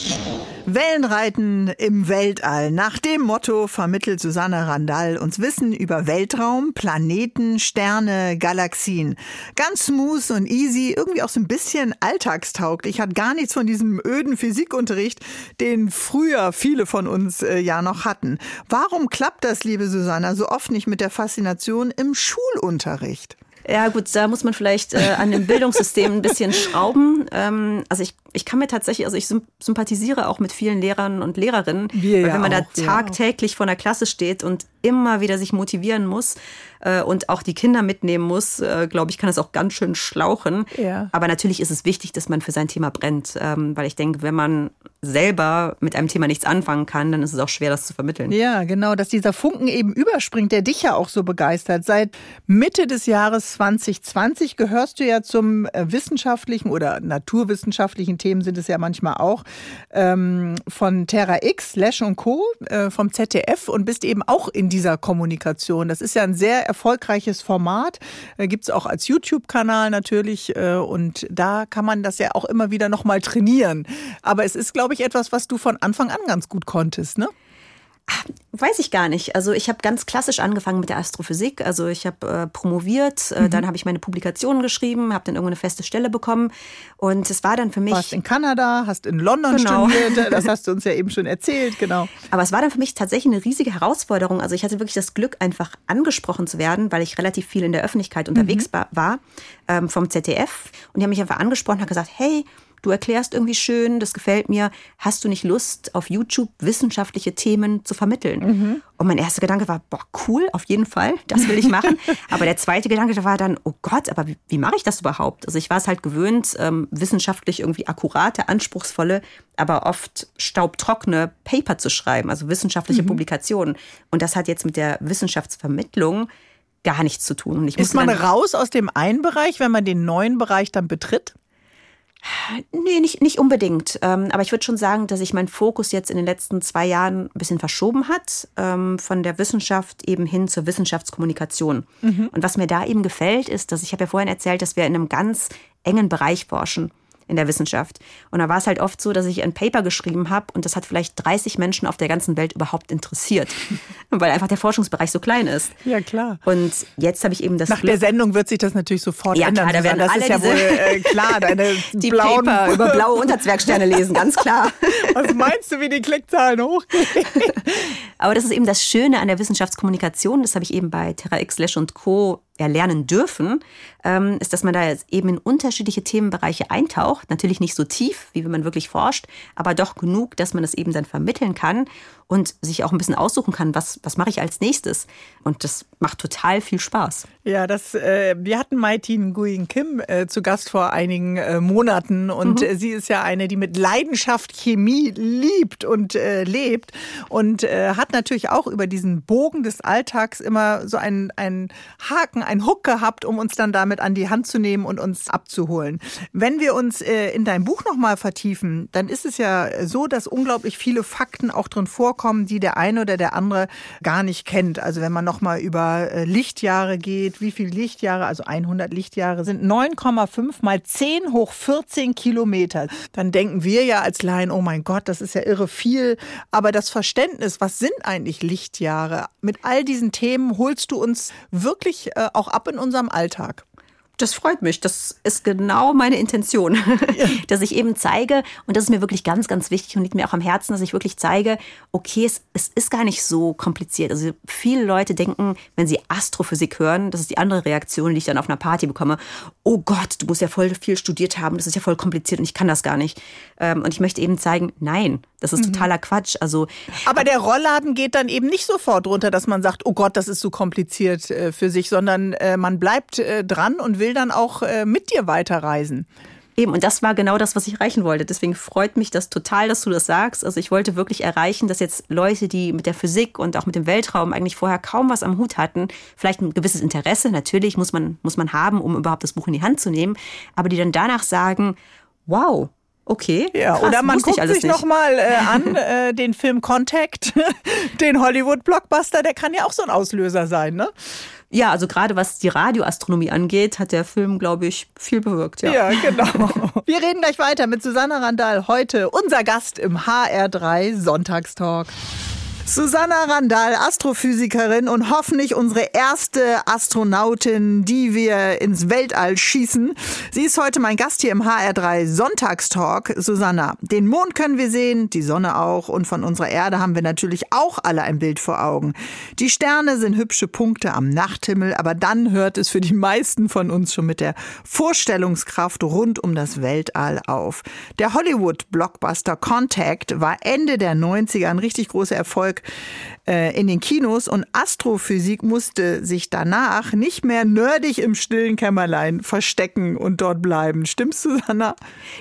Wellenreiten im Weltall. Nach dem Motto vermittelt Susanna Randall uns Wissen über Weltraum, Planeten, Sterne, Galaxien. Ganz smooth und easy, irgendwie auch so ein bisschen alltagstauglich, hat gar nichts von diesem öden Physikunterricht, den früher viele von uns äh, ja noch hatten. Warum klappt das, liebe Susanna, so oft nicht mit der Faszination im Schulunterricht? Ja, gut, da muss man vielleicht äh, an dem Bildungssystem ein bisschen schrauben. Ähm, also ich, ich kann mir tatsächlich, also ich sympathisiere auch mit vielen Lehrern und Lehrerinnen, Wir weil wenn man auch, da tagtäglich ja. vor der Klasse steht und immer wieder sich motivieren muss äh, und auch die Kinder mitnehmen muss, äh, glaube ich, kann das auch ganz schön schlauchen. Ja. Aber natürlich ist es wichtig, dass man für sein Thema brennt, ähm, weil ich denke, wenn man selber mit einem Thema nichts anfangen kann, dann ist es auch schwer, das zu vermitteln. Ja, genau, dass dieser Funken eben überspringt, der dich ja auch so begeistert. Seit Mitte des Jahres 2020 gehörst du ja zum äh, wissenschaftlichen oder naturwissenschaftlichen Themen sind es ja manchmal auch ähm, von Terra X, Lesch und Co. Äh, vom ZDF und bist eben auch in dieser Kommunikation. Das ist ja ein sehr erfolgreiches Format, äh, gibt es auch als YouTube-Kanal natürlich äh, und da kann man das ja auch immer wieder nochmal trainieren. Aber es ist, glaube ich, etwas, was du von Anfang an ganz gut konntest, ne? Weiß ich gar nicht. Also ich habe ganz klassisch angefangen mit der Astrophysik. Also ich habe äh, promoviert, äh, mhm. dann habe ich meine Publikationen geschrieben, habe dann irgendeine feste Stelle bekommen und es war dann für mich. Warst in Kanada, hast in London genau. studiert, das (laughs) hast du uns ja eben schon erzählt, genau. Aber es war dann für mich tatsächlich eine riesige Herausforderung. Also ich hatte wirklich das Glück, einfach angesprochen zu werden, weil ich relativ viel in der Öffentlichkeit unterwegs mhm. war ähm, vom ZDF und die haben mich einfach angesprochen, und gesagt, hey du erklärst irgendwie schön, das gefällt mir. Hast du nicht Lust, auf YouTube wissenschaftliche Themen zu vermitteln? Mhm. Und mein erster Gedanke war, boah, cool, auf jeden Fall, das will ich machen. (laughs) aber der zweite Gedanke war dann, oh Gott, aber wie, wie mache ich das überhaupt? Also ich war es halt gewöhnt, ähm, wissenschaftlich irgendwie akkurate, anspruchsvolle, aber oft staubtrockene Paper zu schreiben, also wissenschaftliche mhm. Publikationen. Und das hat jetzt mit der Wissenschaftsvermittlung gar nichts zu tun. Ist man raus aus dem einen Bereich, wenn man den neuen Bereich dann betritt? Nee, nicht, nicht unbedingt. Ähm, aber ich würde schon sagen, dass sich mein Fokus jetzt in den letzten zwei Jahren ein bisschen verschoben hat, ähm, von der Wissenschaft eben hin zur Wissenschaftskommunikation. Mhm. Und was mir da eben gefällt, ist, dass ich habe ja vorhin erzählt, dass wir in einem ganz engen Bereich forschen in der Wissenschaft. Und da war es halt oft so, dass ich ein Paper geschrieben habe und das hat vielleicht 30 Menschen auf der ganzen Welt überhaupt interessiert, (laughs) weil einfach der Forschungsbereich so klein ist. Ja, klar. Und jetzt habe ich eben das Nach Glück, der Sendung wird sich das natürlich sofort ja, ändern. Klar, da werden das alle ist ja wohl äh, klar, deine (laughs) die blauen Paper (laughs) über blaue Unterzwergsterne lesen, ganz klar. Was meinst du, wie die Klickzahlen hochgehen? Aber das ist eben das Schöne an der Wissenschaftskommunikation, das habe ich eben bei Terra X Lash und Co erlernen dürfen, ähm, ist, dass man da eben in unterschiedliche Themenbereiche eintaucht. Natürlich nicht so tief, wie wenn man wirklich forscht, aber doch genug, dass man das eben dann vermitteln kann und sich auch ein bisschen aussuchen kann, was, was mache ich als nächstes. Und das macht total viel Spaß. Ja, das, äh, wir hatten Maitin Nguyen Kim äh, zu Gast vor einigen äh, Monaten und mhm. Äh, sie ist ja eine, die mit Leidenschaft Chemie liebt und äh, lebt und äh, hat natürlich auch über diesen Bogen des Alltags immer so einen, einen Haken, einen Hook gehabt, um uns dann damit an die Hand zu nehmen und uns abzuholen. Wenn wir uns in dein Buch nochmal vertiefen, dann ist es ja so, dass unglaublich viele Fakten auch drin vorkommen, die der eine oder der andere gar nicht kennt. Also wenn man nochmal über Lichtjahre geht, wie viele Lichtjahre, also 100 Lichtjahre sind 9,5 mal 10 hoch 14 Kilometer. Dann denken wir ja als Laien, oh mein Gott, das ist ja irre viel. Aber das Verständnis, was sind eigentlich Lichtjahre? Mit all diesen Themen holst du uns wirklich äh, auch ab in unserem Alltag. Das freut mich. Das ist genau meine Intention, ja. (laughs) dass ich eben zeige, und das ist mir wirklich ganz, ganz wichtig und liegt mir auch am Herzen, dass ich wirklich zeige, okay, es, es ist gar nicht so kompliziert. Also viele Leute denken, wenn sie Astrophysik hören, das ist die andere Reaktion, die ich dann auf einer Party bekomme. Oh Gott, du musst ja voll viel studiert haben, das ist ja voll kompliziert und ich kann das gar nicht. Ähm, und ich möchte eben zeigen, nein, das ist mhm. totaler Quatsch. Also, Aber der Rollladen geht dann eben nicht sofort runter, dass man sagt, oh Gott, das ist so kompliziert äh, für sich, sondern äh, man bleibt äh, dran und will dann auch mit dir weiterreisen. Eben, und das war genau das, was ich erreichen wollte. Deswegen freut mich das total, dass du das sagst. Also ich wollte wirklich erreichen, dass jetzt Leute, die mit der Physik und auch mit dem Weltraum eigentlich vorher kaum was am Hut hatten, vielleicht ein gewisses Interesse, natürlich muss man, muss man haben, um überhaupt das Buch in die Hand zu nehmen, aber die dann danach sagen, wow, Okay. Ja, krass, oder man guckt sich nochmal äh, (laughs) an, äh, den Film Contact, (laughs) den Hollywood-Blockbuster, der kann ja auch so ein Auslöser sein, ne? Ja, also gerade was die Radioastronomie angeht, hat der Film, glaube ich, viel bewirkt. Ja. ja, genau. (laughs) Wir reden gleich weiter mit Susanna Randall, heute unser Gast im HR3 Sonntagstalk. Susanna Randall, Astrophysikerin und hoffentlich unsere erste Astronautin, die wir ins Weltall schießen. Sie ist heute mein Gast hier im HR3 Sonntagstalk. Susanna, den Mond können wir sehen, die Sonne auch und von unserer Erde haben wir natürlich auch alle ein Bild vor Augen. Die Sterne sind hübsche Punkte am Nachthimmel, aber dann hört es für die meisten von uns schon mit der Vorstellungskraft rund um das Weltall auf. Der Hollywood-Blockbuster Contact war Ende der 90er ein richtig großer Erfolg Erfolg äh, in den Kinos und Astrophysik musste sich danach nicht mehr nerdig im stillen Kämmerlein verstecken und dort bleiben. Stimmst du, Susanna?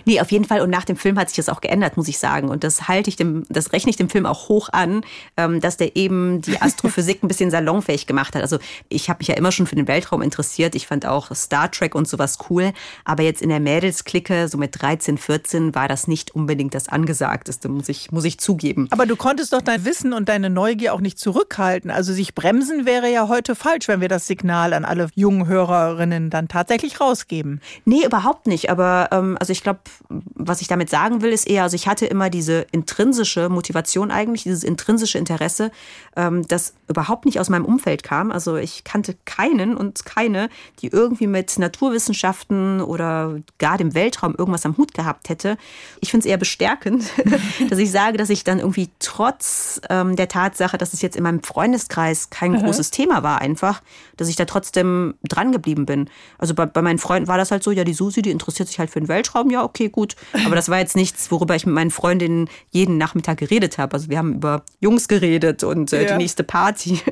Nee, auf jeden Fall. Und nach dem Film hat sich das auch geändert, muss ich sagen. Und das halte ich dem, das rechne ich dem Film auch hoch an, ähm, dass der eben die (laughs) Astrophysik ein bisschen salonfähig gemacht hat. Also ich habe mich ja immer schon für den Weltraum interessiert. Ich fand auch Star Trek und sowas cool. Aber jetzt in der Mädelsklicke, so mit 13, 14, war das nicht unbedingt das Angesagteste, muss ich, muss ich zugeben. Aber du konntest doch dein Wissen und deine Neugier auch nicht zurückhalten. Also sich bremsen wäre ja heute falsch, wenn wir das Signal an alle jungen Hörerinnen dann tatsächlich rausgeben. Nee, überhaupt nicht. Aber ähm, also ich glaube, was ich damit sagen will, ist eher, also ich hatte immer diese intrinsische Motivation eigentlich, dieses intrinsische Interesse, ähm, das überhaupt nicht aus meinem Umfeld kam. Also ich kannte keinen und keine, die irgendwie mit Naturwissenschaften oder gar dem Weltraum irgendwas am Hut gehabt hätte. Ich finde es eher bestärkend, (laughs) dass ich sage, dass ich dann irgendwie trotz ähm, der Tatsache, dass es jetzt in meinem Freundeskreis kein mhm. großes Thema war, einfach, dass ich da trotzdem dran geblieben bin. Also bei, bei meinen Freunden war das halt so, ja, die Susi, die interessiert sich halt für den Weltraum, ja, okay, gut. Aber das war jetzt nichts, worüber ich mit meinen Freundinnen jeden Nachmittag geredet habe. Also wir haben über Jungs geredet und äh, ja. die nächste Party. (laughs)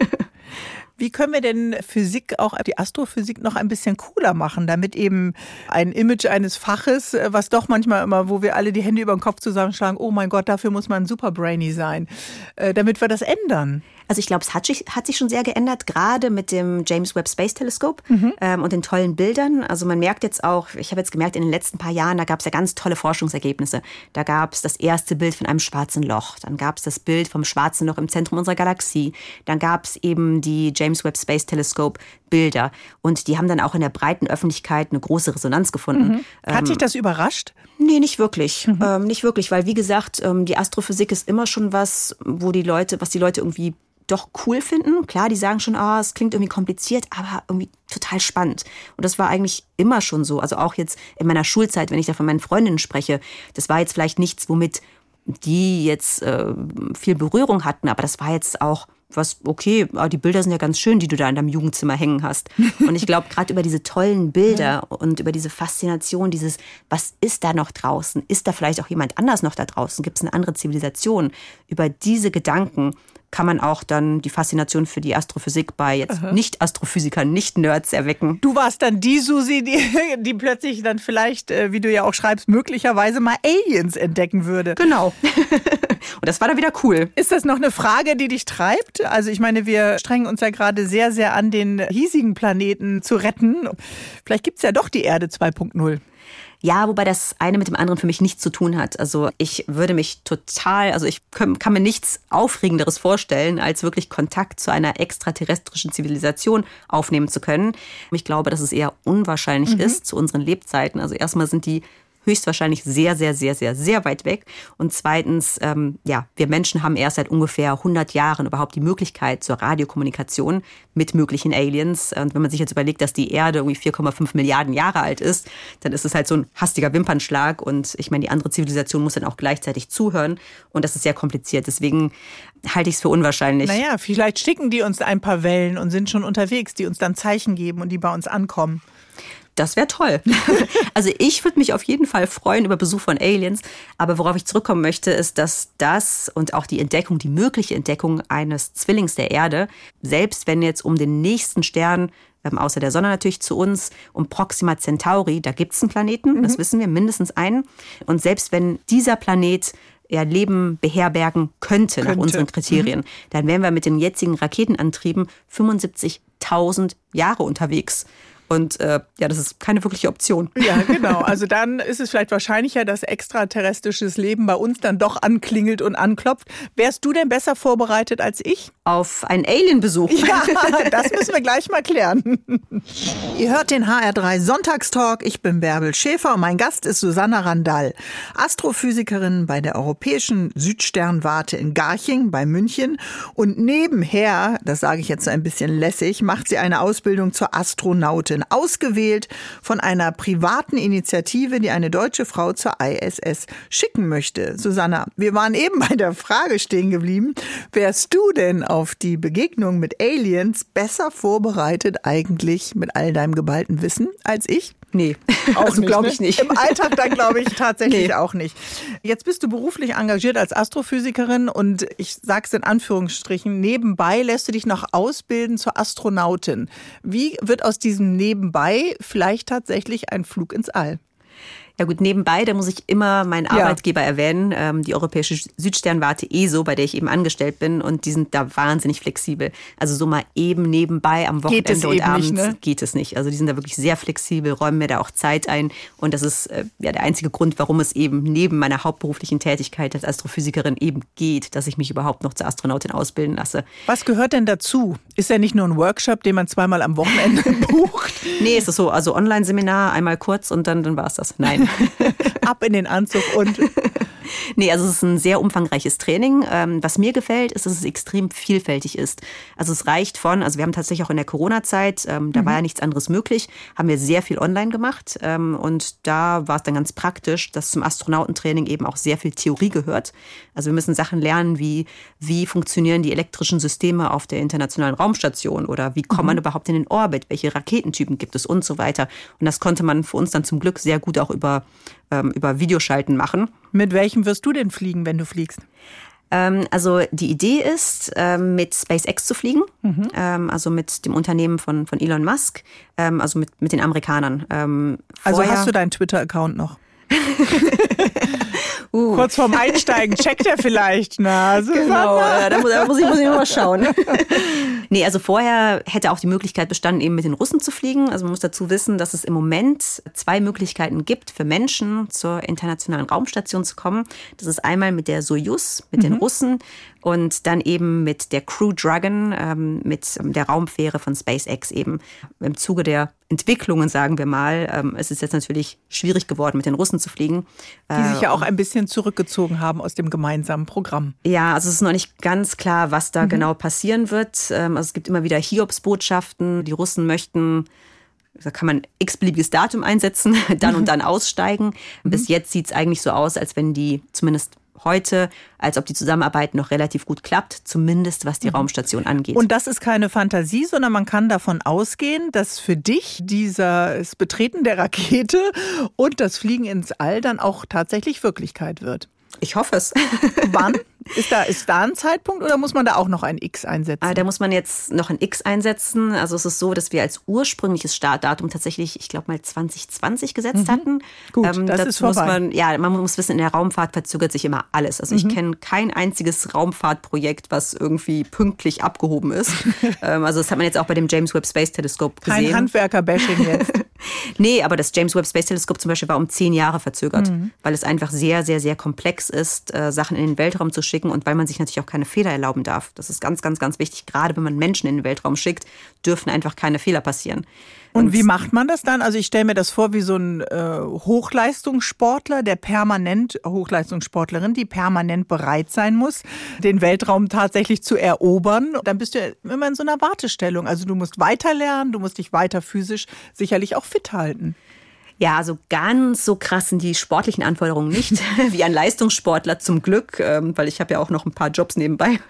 Wie können wir denn Physik, auch die Astrophysik, noch ein bisschen cooler machen, damit eben ein Image eines Faches, äh, was doch manchmal immer, wo wir alle die Hände über den Kopf zusammenschlagen, oh mein Gott, dafür muss man super brainy sein, äh, damit wir das ändern? Also ich glaube, es hat sich, hat sich schon sehr geändert, gerade mit dem James Webb Space Telescope mhm. ähm, und den tollen Bildern. Also man merkt jetzt auch, ich habe jetzt gemerkt, in den letzten paar Jahren, da gab es ja ganz tolle Forschungsergebnisse. Da gab es das erste Bild von einem schwarzen Loch, dann gab es das Bild vom schwarzen Loch im Zentrum unserer Galaxie, dann gab es eben die James Webb Space Telescope Bilder und die haben dann auch in der breiten Öffentlichkeit eine große Resonanz gefunden. Mhm. Hat ähm, dich das überrascht? Nee, nicht wirklich. Mhm. Ähm, nicht wirklich, weil wie gesagt, ähm, die Astrophysik ist immer schon was, wo die Leute, was die Leute irgendwie doch cool finden. Klar, die sagen schon, ah, es klingt irgendwie kompliziert, aber irgendwie total spannend. Und das war eigentlich immer schon so. Also auch jetzt in meiner Schulzeit, wenn ich da von meinen Freundinnen spreche, das war jetzt vielleicht nichts, womit die jetzt äh, viel Berührung hatten, aber das war jetzt auch was, okay, die Bilder sind ja ganz schön, die du da in deinem Jugendzimmer hängen hast. (laughs) Und ich glaube, gerade über diese tollen Bilder und über diese Faszination, dieses, was ist da noch draußen? Ist da vielleicht auch jemand anders noch da draußen? Gibt es eine andere Zivilisation? Über diese Gedanken kann man auch dann die Faszination für die Astrophysik bei jetzt Nicht-Astrophysikern, Nicht-Nerds erwecken. Du warst dann die Susi, die, (laughs) die plötzlich dann vielleicht, äh, wie du ja auch schreibst, möglicherweise mal Aliens entdecken würde. Genau. (laughs) Und das war dann wieder cool. Ist das noch eine Frage, die dich treibt? Also ich meine, wir strengen uns ja gerade sehr, sehr an, den hiesigen Planeten zu retten. Vielleicht gibt es ja doch die Erde 2.0. Ja, wobei das eine mit dem anderen für mich nichts zu tun hat. Also ich würde mich total, also ich kann, mir nichts Aufregenderes vorstellen, als wirklich Kontakt zu einer extraterrestrischen Zivilisation aufnehmen zu können. Ich glaube, dass es eher unwahrscheinlich mhm. ist zu unseren Lebzeiten. Also erstmal sind die höchstwahrscheinlich sehr, sehr, sehr, sehr, sehr weit weg. Und zweitens, ähm, ja, wir Menschen haben erst seit ungefähr 100 Jahren überhaupt die Möglichkeit zur Radiokommunikation mit möglichen Aliens. Und wenn man sich jetzt überlegt, dass die Erde irgendwie 4,5 Milliarden Jahre alt ist, dann ist es halt so ein hastiger Wimpernschlag. Und ich meine, die andere Zivilisation muss dann auch gleichzeitig zuhören. Und das ist sehr kompliziert. Deswegen halte ich es für unwahrscheinlich. Naja, vielleicht schicken die uns ein paar Wellen und sind schon unterwegs, die uns dann Zeichen geben und die bei uns ankommen. Das wäre toll. (laughs) also ich würde mich auf jeden Fall freuen über Besuch von Aliens. Aber worauf ich zurückkommen möchte, ist, dass das und auch die Entdeckung, die mögliche Entdeckung eines Zwillings der Erde, selbst wenn jetzt um den nächsten Stern ähm, außer der Sonne natürlich zu uns, um Proxima Centauri, da gibt es einen Planeten, mhm. das wissen wir, mindestens einen. Und selbst wenn dieser Planet ja, Leben beherbergen könnte, könnte. nach unseren Kriterien, mhm. dann wären wir mit den jetzigen Raketenantrieben 75.000 Jahre unterwegs. Und äh, ja, das ist keine wirkliche Option. Ja, (laughs) genau. Also dann ist es vielleicht wahrscheinlicher, dass extraterrestrisches Leben bei uns dann doch anklingelt und anklopft. Wärst du denn besser vorbereitet als ich? Auf einen Alien-Besuch. Ja, (laughs) das müssen wir gleich mal klären. Ihr hört den HR3 Sonntagstalk. Ich bin Bärbel Schäfer und mein Gast ist Susanna Randall, Astrophysikerin bei der Europäischen Südsternwarte in Garching bei München. Und nebenher, das sage ich jetzt so ein bisschen lässig, macht sie eine Ausbildung zur Astronautin ausgewählt von einer privaten Initiative, die eine deutsche Frau zur ISS schicken möchte. Susanna, wir waren eben bei der Frage stehen geblieben. Wärst du denn auf die Begegnung mit Aliens besser vorbereitet eigentlich mit all deinem geballten Wissen als ich? Nee, auch also glaube ich ne? nicht. Im Alltag dann glaube ich (laughs) tatsächlich nee. auch nicht. Jetzt bist du beruflich engagiert als Astrophysikerin und ich sage es in Anführungsstrichen, nebenbei lässt du dich noch ausbilden zur Astronautin. Wie wird aus diesem Nebenbei vielleicht tatsächlich ein Flug ins All? Ja gut, nebenbei, da muss ich immer meinen Arbeitgeber ja. erwähnen, ähm, die Europäische Südsternwarte ESO, bei der ich eben angestellt bin und die sind da wahnsinnig flexibel. Also so mal eben nebenbei am Wochenende und abends nicht, ne? geht es nicht. Also die sind da wirklich sehr flexibel, räumen mir da auch Zeit ein und das ist äh, ja der einzige Grund, warum es eben neben meiner hauptberuflichen Tätigkeit als Astrophysikerin eben geht, dass ich mich überhaupt noch zur Astronautin ausbilden lasse. Was gehört denn dazu? Ist ja nicht nur ein Workshop, den man zweimal am Wochenende (laughs) bucht? nee, ist es so. Also Online-Seminar, einmal kurz und dann, dann war es das. Nein. (laughs) Ab in den Anzug und. Nee, also es ist ein sehr umfangreiches Training. Ähm, was mir gefällt, ist, dass es extrem vielfältig ist. Also es reicht von, also wir haben tatsächlich auch in der Corona-Zeit, ähm, da mhm. war ja nichts anderes möglich, haben wir sehr viel online gemacht. Ähm, und da war es dann ganz praktisch, dass zum Astronautentraining eben auch sehr viel Theorie gehört. Also wir müssen Sachen lernen, wie, wie funktionieren die elektrischen Systeme auf der internationalen Raumstation oder wie kommt man mhm. überhaupt in den Orbit, welche Raketentypen gibt es und so weiter. Und das konnte man für uns dann zum Glück sehr gut auch über, über Videoschalten machen. Mit welchem wirst du denn fliegen, wenn du fliegst? Ähm, also die Idee ist, ähm, mit SpaceX zu fliegen, mhm. Ähm, also mit dem Unternehmen von, von Elon Musk, also mit, mit den Amerikanern. Ähm, also hast du deinen Twitter-Account noch? (laughs) Uh. Kurz vorm Einsteigen checkt er vielleicht. Na, genau, äh, da, muss, da muss ich, muss ich mal schauen. (laughs) nee, also vorher hätte auch die Möglichkeit bestanden, eben mit den Russen zu fliegen. Also man muss dazu wissen, dass es im Moment zwei Möglichkeiten gibt für Menschen zur internationalen Raumstation zu kommen. Das ist einmal mit der Soyuz, mit mhm. den Russen und dann eben mit der Crew Dragon, ähm, mit ähm, der Raumfähre von SpaceX eben. Im Zuge der Entwicklungen, sagen wir mal, ähm, es ist jetzt natürlich schwierig geworden, mit den Russen zu fliegen. Die sich ja auch ein bisschen zurückgezogen haben aus dem gemeinsamen Programm. Ja, also es ist noch nicht ganz klar, was da mhm. genau passieren wird. Ähm, also es gibt immer wieder Hiobsbotschaften. Die Russen möchten da kann man x-beliebiges Datum einsetzen, (laughs) dann und dann aussteigen. Bis jetzt sieht es eigentlich so aus, als wenn die zumindest heute, als ob die Zusammenarbeit noch relativ gut klappt, zumindest was die mhm. Raumstation angeht. Und das ist keine Fantasie, sondern man kann davon ausgehen, dass für dich dieses Betreten der Rakete und das Fliegen ins All dann auch tatsächlich Wirklichkeit wird. Ich hoffe es. Wann? (laughs) Ist da, ist da ein Zeitpunkt oder muss man da auch noch ein X einsetzen? Ah, da muss man jetzt noch ein X einsetzen. Also es ist so, dass wir als ursprüngliches Startdatum tatsächlich, ich glaube mal 2020 gesetzt mhm. hatten. Gut, ähm, das ist muss man, ja, man muss wissen, in der Raumfahrt verzögert sich immer alles. Also ich mhm. kenne kein einziges Raumfahrtprojekt, was irgendwie pünktlich abgehoben ist. (laughs) ähm, also das hat man jetzt auch bei dem James Webb Space Telescope gesehen. Kein Handwerker-Bashing jetzt. (laughs) nee, aber das James Webb Space Telescope zum Beispiel war um zehn Jahre verzögert, mhm. weil es einfach sehr, sehr, sehr komplex ist, äh, Sachen in den Weltraum zu schicken und weil man sich natürlich auch keine Fehler erlauben darf. Das ist ganz, ganz, ganz wichtig. Gerade wenn man Menschen in den Weltraum schickt, dürfen einfach keine Fehler passieren. Und, und wie macht man das dann? Also ich stelle mir das vor wie so ein äh, Hochleistungssportler, der permanent, Hochleistungssportlerin, die permanent bereit sein muss, den Weltraum tatsächlich zu erobern. Dann bist du immer in so einer Wartestellung. Also du musst weiter lernen, du musst dich weiter physisch sicherlich auch fit halten. Ja, also ganz so krass sind die sportlichen Anforderungen nicht, (laughs) wie ein Leistungssportler zum Glück, ähm, weil ich habe ja auch noch ein paar Jobs nebenbei. (laughs)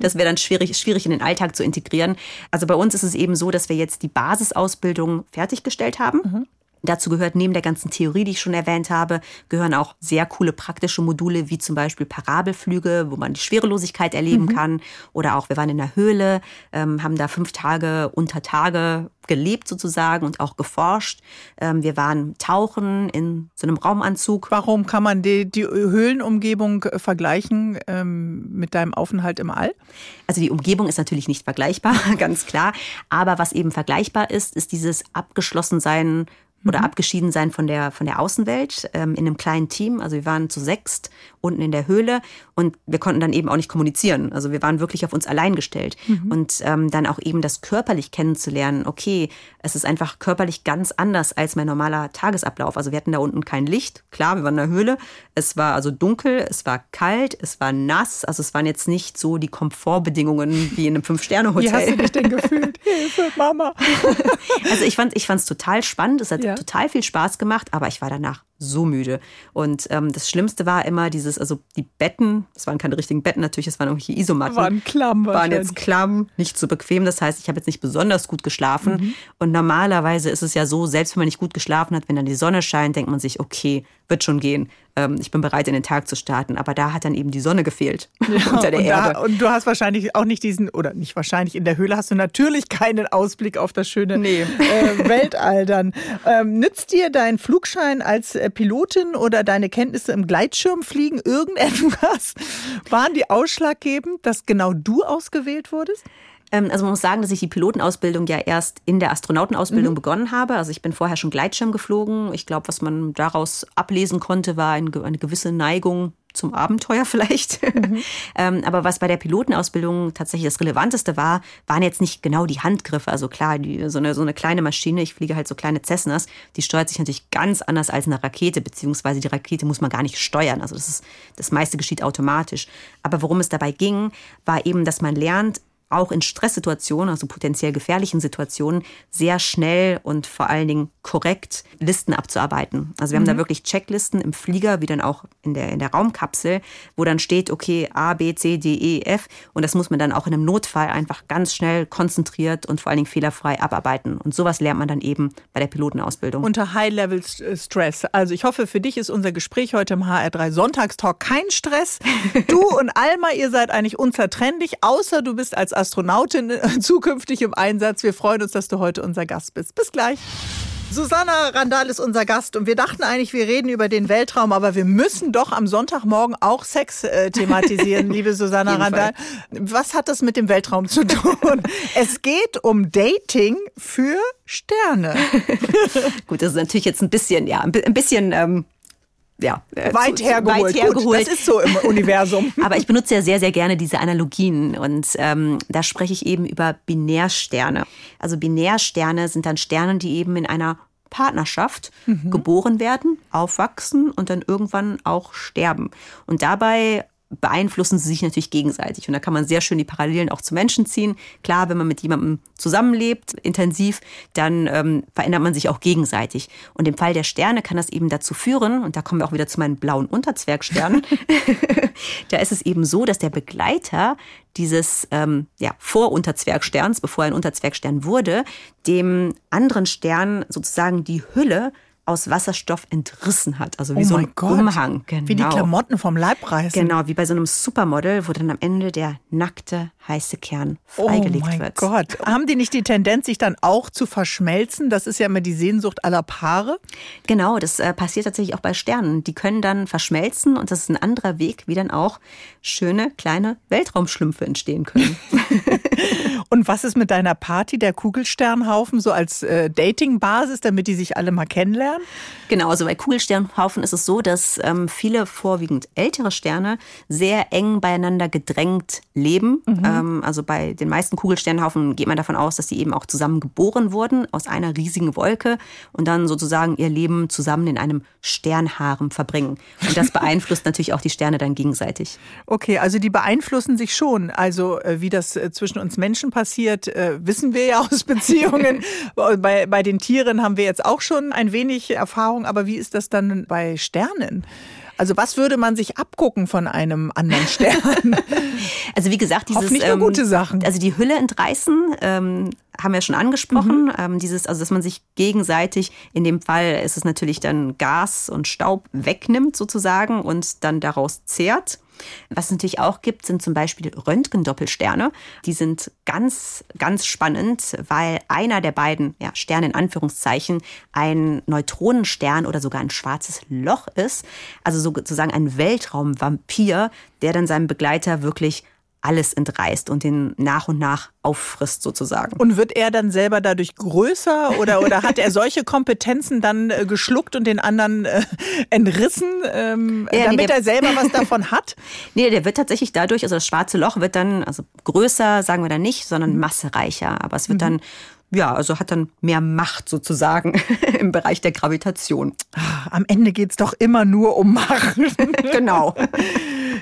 Das wäre dann schwierig, schwierig in den Alltag zu integrieren. Also bei uns ist es eben so, dass wir jetzt die Basisausbildung fertiggestellt haben. Mhm. Dazu gehört neben der ganzen Theorie, die ich schon erwähnt habe, gehören auch sehr coole praktische Module, wie zum Beispiel Parabelflüge, wo man die Schwerelosigkeit erleben mhm. kann. Oder auch, wir waren in der Höhle, ähm, haben da fünf Tage unter Tage gelebt sozusagen und auch geforscht. Ähm, wir waren tauchen in so einem Raumanzug. Warum kann man die, die Höhlenumgebung vergleichen ähm, mit deinem Aufenthalt im All? Also die Umgebung ist natürlich nicht vergleichbar, (laughs) ganz klar. Aber was eben vergleichbar ist, ist dieses Abgeschlossensein oder mhm. abgeschieden sein von der, von der Außenwelt ähm, in einem kleinen Team. Also wir waren zu sechst unten in der Höhle und wir konnten dann eben auch nicht kommunizieren. Also wir waren wirklich auf uns allein gestellt. Mhm. Und ähm, dann auch eben das körperlich kennenzulernen. Okay, es ist einfach körperlich ganz anders als mein normaler Tagesablauf. Also wir hatten da unten kein Licht. Klar, wir waren in der Höhle. Es war also dunkel, es war kalt, es war nass. Also es waren jetzt nicht so die Komfortbedingungen wie in einem Fünf-Sterne-Hotel. (laughs) Wie hast du dich denn gefühlt? (laughs) Hilfe, Mama. also ich fand es total spannend. Es hat ja. total viel Spaß gemacht, aber ich war danach so müde. Und ähm, das Schlimmste war immer dieses, also die Betten, das waren keine richtigen Betten natürlich, es waren irgendwelche Isomatten. Waren klamm Waren jetzt klamm, nicht so bequem. Das heißt, ich habe jetzt nicht besonders gut geschlafen. Mhm. Und normalerweise ist es ja so, selbst wenn man nicht gut geschlafen hat, wenn dann die Sonne scheint, denkt man sich, okay, wird schon gehen. Ähm, ich bin bereit, in den Tag zu starten. Aber da hat dann eben die Sonne gefehlt (laughs) ja, unter der und Erde. Da, und du hast wahrscheinlich auch nicht diesen, oder nicht wahrscheinlich, in der Höhle hast du natürlich keinen Ausblick auf das schöne nee. äh, Weltall dann. Ähm, nützt dir dein Flugschein als äh, Pilotin oder deine Kenntnisse im Gleitschirmfliegen irgendetwas? Waren die ausschlaggebend, dass genau du ausgewählt wurdest? Ähm, also man muss sagen, dass ich die Pilotenausbildung ja erst in der Astronautenausbildung mhm. begonnen habe. Also ich bin vorher schon Gleitschirm geflogen. Ich glaube, was man daraus ablesen konnte, war eine gewisse Neigung zum Abenteuer (laughs) vielleicht. Mhm. (laughs) ähm, aber was bei der Pilotenausbildung tatsächlich das Relevanteste war, waren jetzt nicht genau die Handgriffe. Also klar, die, so, eine, so eine kleine Maschine, ich fliege halt so kleine Cessnas, die steuert sich natürlich ganz anders als eine Rakete, beziehungsweise die Rakete muss man gar nicht steuern. Also das, ist, das meiste geschieht automatisch. Aber worum es dabei ging, war eben, dass man lernt, auch in Stresssituationen, also potenziell gefährlichen Situationen, sehr schnell und vor allen Dingen korrekt Listen abzuarbeiten. Also wir mhm. haben da mhm. wirklich Checklisten im Flieger, wie dann auch in der, in der Raumkapsel, wo dann steht, okay, A, B, C, D, E, F. Und das muss man dann auch in einem Notfall einfach ganz schnell konzentriert und vor allen Dingen fehlerfrei abarbeiten. Und sowas lernt man dann eben bei der Pilotenausbildung. Unter High-Level-Stress. Also ich hoffe, für dich ist unser Gespräch heute im HR3 Sonntagstalk kein Stress. (laughs) Du und Alma, ihr seid eigentlich unzertrennlich, außer du bist als Astronautin (laughs) zukünftig im Einsatz. Wir freuen uns, dass du heute unser Gast bist. Bis gleich. Susanna Randall ist unser Gast und wir dachten eigentlich, wir reden über den Weltraum, aber wir müssen doch am Sonntagmorgen auch Sex äh, thematisieren, (laughs) liebe Susanna Randall. Was hat das mit dem Weltraum zu tun? es geht um Dating für Sterne. (laughs) Gut, das ist natürlich jetzt ein bisschen, ja, ein bisschen ähm, ja, äh, weit, zu, hergeholt. weit hergeholt. Gut, das ist so im Universum. (laughs) Aber ich benutze ja sehr, sehr gerne diese Analogien und ähm, da spreche ich eben über Binärsterne. Also Binärsterne sind dann Sterne, die eben in einer Partnerschaft mhm. geboren werden, aufwachsen und dann irgendwann auch sterben. Und dabei beeinflussen sie sich natürlich gegenseitig. Und da kann man sehr schön die Parallelen auch zu Menschen ziehen. Klar, wenn man mit jemandem zusammenlebt, intensiv, dann ähm, verändert man sich auch gegenseitig. Und im Fall der Sterne kann das eben dazu führen, und da kommen wir auch wieder zu meinen blauen Unterzwergsternen, (laughs) (laughs) da ist es eben so, dass der Begleiter dieses ähm, ja, Vorunterzwergsterns, bevor er ein Unterzwergstern wurde, dem anderen Stern sozusagen die Hülle aus Wasserstoff entrissen hat. Also wie oh so ein Gott. Umhang. Genau. Wie die. Klamotten vom Leib reißen. Genau, wie bei so einem Supermodel, wo dann am Ende der nackte, heiße Kern freigelegt oh mein wird. Gott. Haben die nicht die Tendenz, sich dann auch zu verschmelzen? Das ist ja immer die Sehnsucht aller Paare. Genau, das äh, passiert tatsächlich auch bei Sternen. Die können dann verschmelzen und das ist ein anderer Weg, wie dann auch schöne kleine Weltraumschlümpfe entstehen können. (laughs) (laughs) und was ist mit deiner Party, der Kugelsternhaufen, so als äh, Datingbasis, damit die sich alle mal kennenlernen? Genau, also bei Kugelsternhaufen ist es so, dass ähm, viele vorwiegend ältere Sterne sehr eng beieinander gedrängt leben. Mhm. Ähm, also bei den meisten Kugelsternhaufen geht man davon aus, dass sie eben auch zusammen geboren wurden aus einer riesigen Wolke und dann sozusagen ihr Leben zusammen in einem Sternharem verbringen. Und das (laughs) beeinflusst natürlich auch die Sterne dann gegenseitig. Okay, also die beeinflussen sich schon. Also äh, wie das äh, zwischen uns Menschen passiert, äh, wissen wir ja aus Beziehungen. (laughs) bei, bei den Tieren haben wir jetzt auch schon ein wenig Erfahrung, aber wie ist das dann bei Sternen? Also was würde man sich abgucken von einem anderen Stern? (laughs) also wie gesagt, dieses nicht nur ähm, gute Sachen. Also die Hülle entreißen ähm, haben wir schon angesprochen. Mhm. Ähm, dieses, also dass man sich gegenseitig, in dem Fall ist es natürlich dann Gas und Staub wegnimmt sozusagen und dann daraus zehrt. Was es natürlich auch gibt, sind zum Beispiel Röntgendoppelsterne. Die sind ganz, ganz spannend, weil einer der beiden ja, Sterne in Anführungszeichen ein Neutronenstern oder sogar ein schwarzes Loch ist. Also sozusagen ein Weltraumvampir, der dann seinem Begleiter wirklich alles entreißt und den nach und nach auffrisst sozusagen. Und wird er dann selber dadurch größer oder, oder hat er solche Kompetenzen dann äh, geschluckt und den anderen äh, entrissen, ähm, ja, damit nee, er selber was davon hat? (laughs) Nee, der wird tatsächlich dadurch, also das schwarze Loch wird dann, also größer sagen wir dann nicht, sondern mhm. massereicher. Aber es wird mhm. dann ja, also hat dann mehr Macht sozusagen (laughs) im Bereich der Gravitation. Am Ende geht es doch immer nur um Macht. (laughs) genau.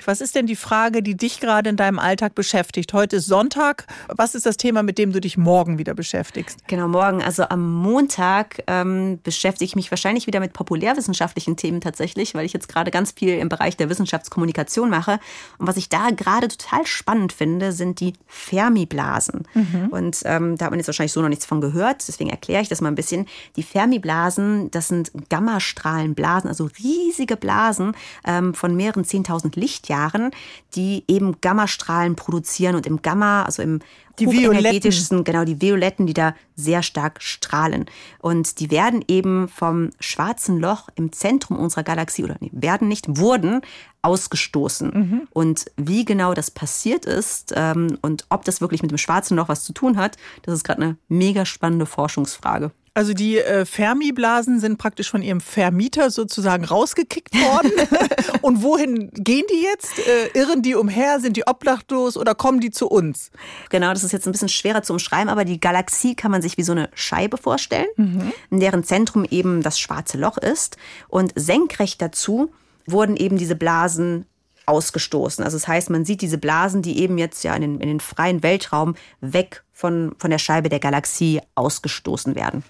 Was ist denn die Frage, die dich gerade in deinem Alltag beschäftigt? Heute ist Sonntag. Was ist das Thema, mit dem du dich morgen wieder beschäftigst? Genau, morgen. Also am Montag ähm, beschäftige ich mich wahrscheinlich wieder mit populärwissenschaftlichen Themen tatsächlich, weil ich jetzt gerade ganz viel im Bereich der Wissenschaftskommunikation mache. Und was ich da gerade total spannend finde, sind die Fermiblasen. Mhm. Und ähm, da hat man jetzt wahrscheinlich so noch nichts von gehört. Deswegen erkläre ich das mal ein bisschen. Die Fermiblasen, das sind Gammastrahlenblasen, also riesige Blasen ähm, von mehreren 10.000 Lichtjahren, die eben Gammastrahlen produzieren und im Gamma, also im die hochenergetischsten, genau, die Violetten, die da sehr stark strahlen. Und die werden eben vom schwarzen Loch im Zentrum unserer Galaxie, oder nee, werden nicht, wurden ausgestoßen. Mhm. Und wie genau das passiert ist ähm, und ob das wirklich mit dem schwarzen Loch was zu tun hat, das ist gerade eine mega spannende Forschungsfrage. Also die äh, Fermi-Blasen sind praktisch von ihrem Vermieter sozusagen rausgekickt worden. (laughs) Und wohin gehen die jetzt? Äh, irren die umher? Sind die obdachlos oder kommen die zu uns? Genau, das ist jetzt ein bisschen schwerer zu umschreiben, aber die Galaxie kann man sich wie so eine Scheibe vorstellen, mhm. in deren Zentrum eben das schwarze Loch ist. Und senkrecht dazu wurden eben diese Blasen ausgestoßen. Also das heißt, man sieht diese Blasen, die eben jetzt ja in den, in den freien Weltraum weg von, von der Scheibe der Galaxie ausgestoßen werden.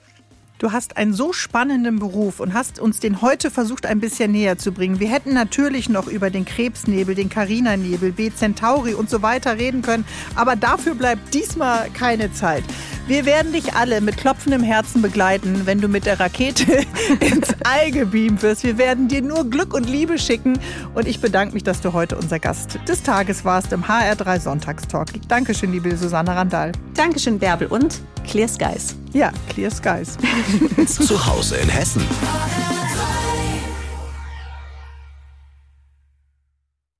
Du hast einen so spannenden Beruf und hast uns den heute versucht, ein bisschen näher zu bringen. Wir hätten natürlich noch über den Krebsnebel, den Carina-Nebel, B. Centauri und so weiter reden können, aber dafür bleibt diesmal keine Zeit. Wir werden dich alle mit klopfendem Herzen begleiten, wenn du mit der Rakete (laughs) ins All gebeamt wirst. Wir werden dir nur Glück und Liebe schicken. Und ich bedanke mich, dass du heute unser Gast des Tages warst im HR3 Sonntagstalk. Dankeschön, liebe Susanne Randall. Dankeschön, Bärbel. Und Clear Skies. Ja, Clear Skies. (laughs) Zu Hause in Hessen.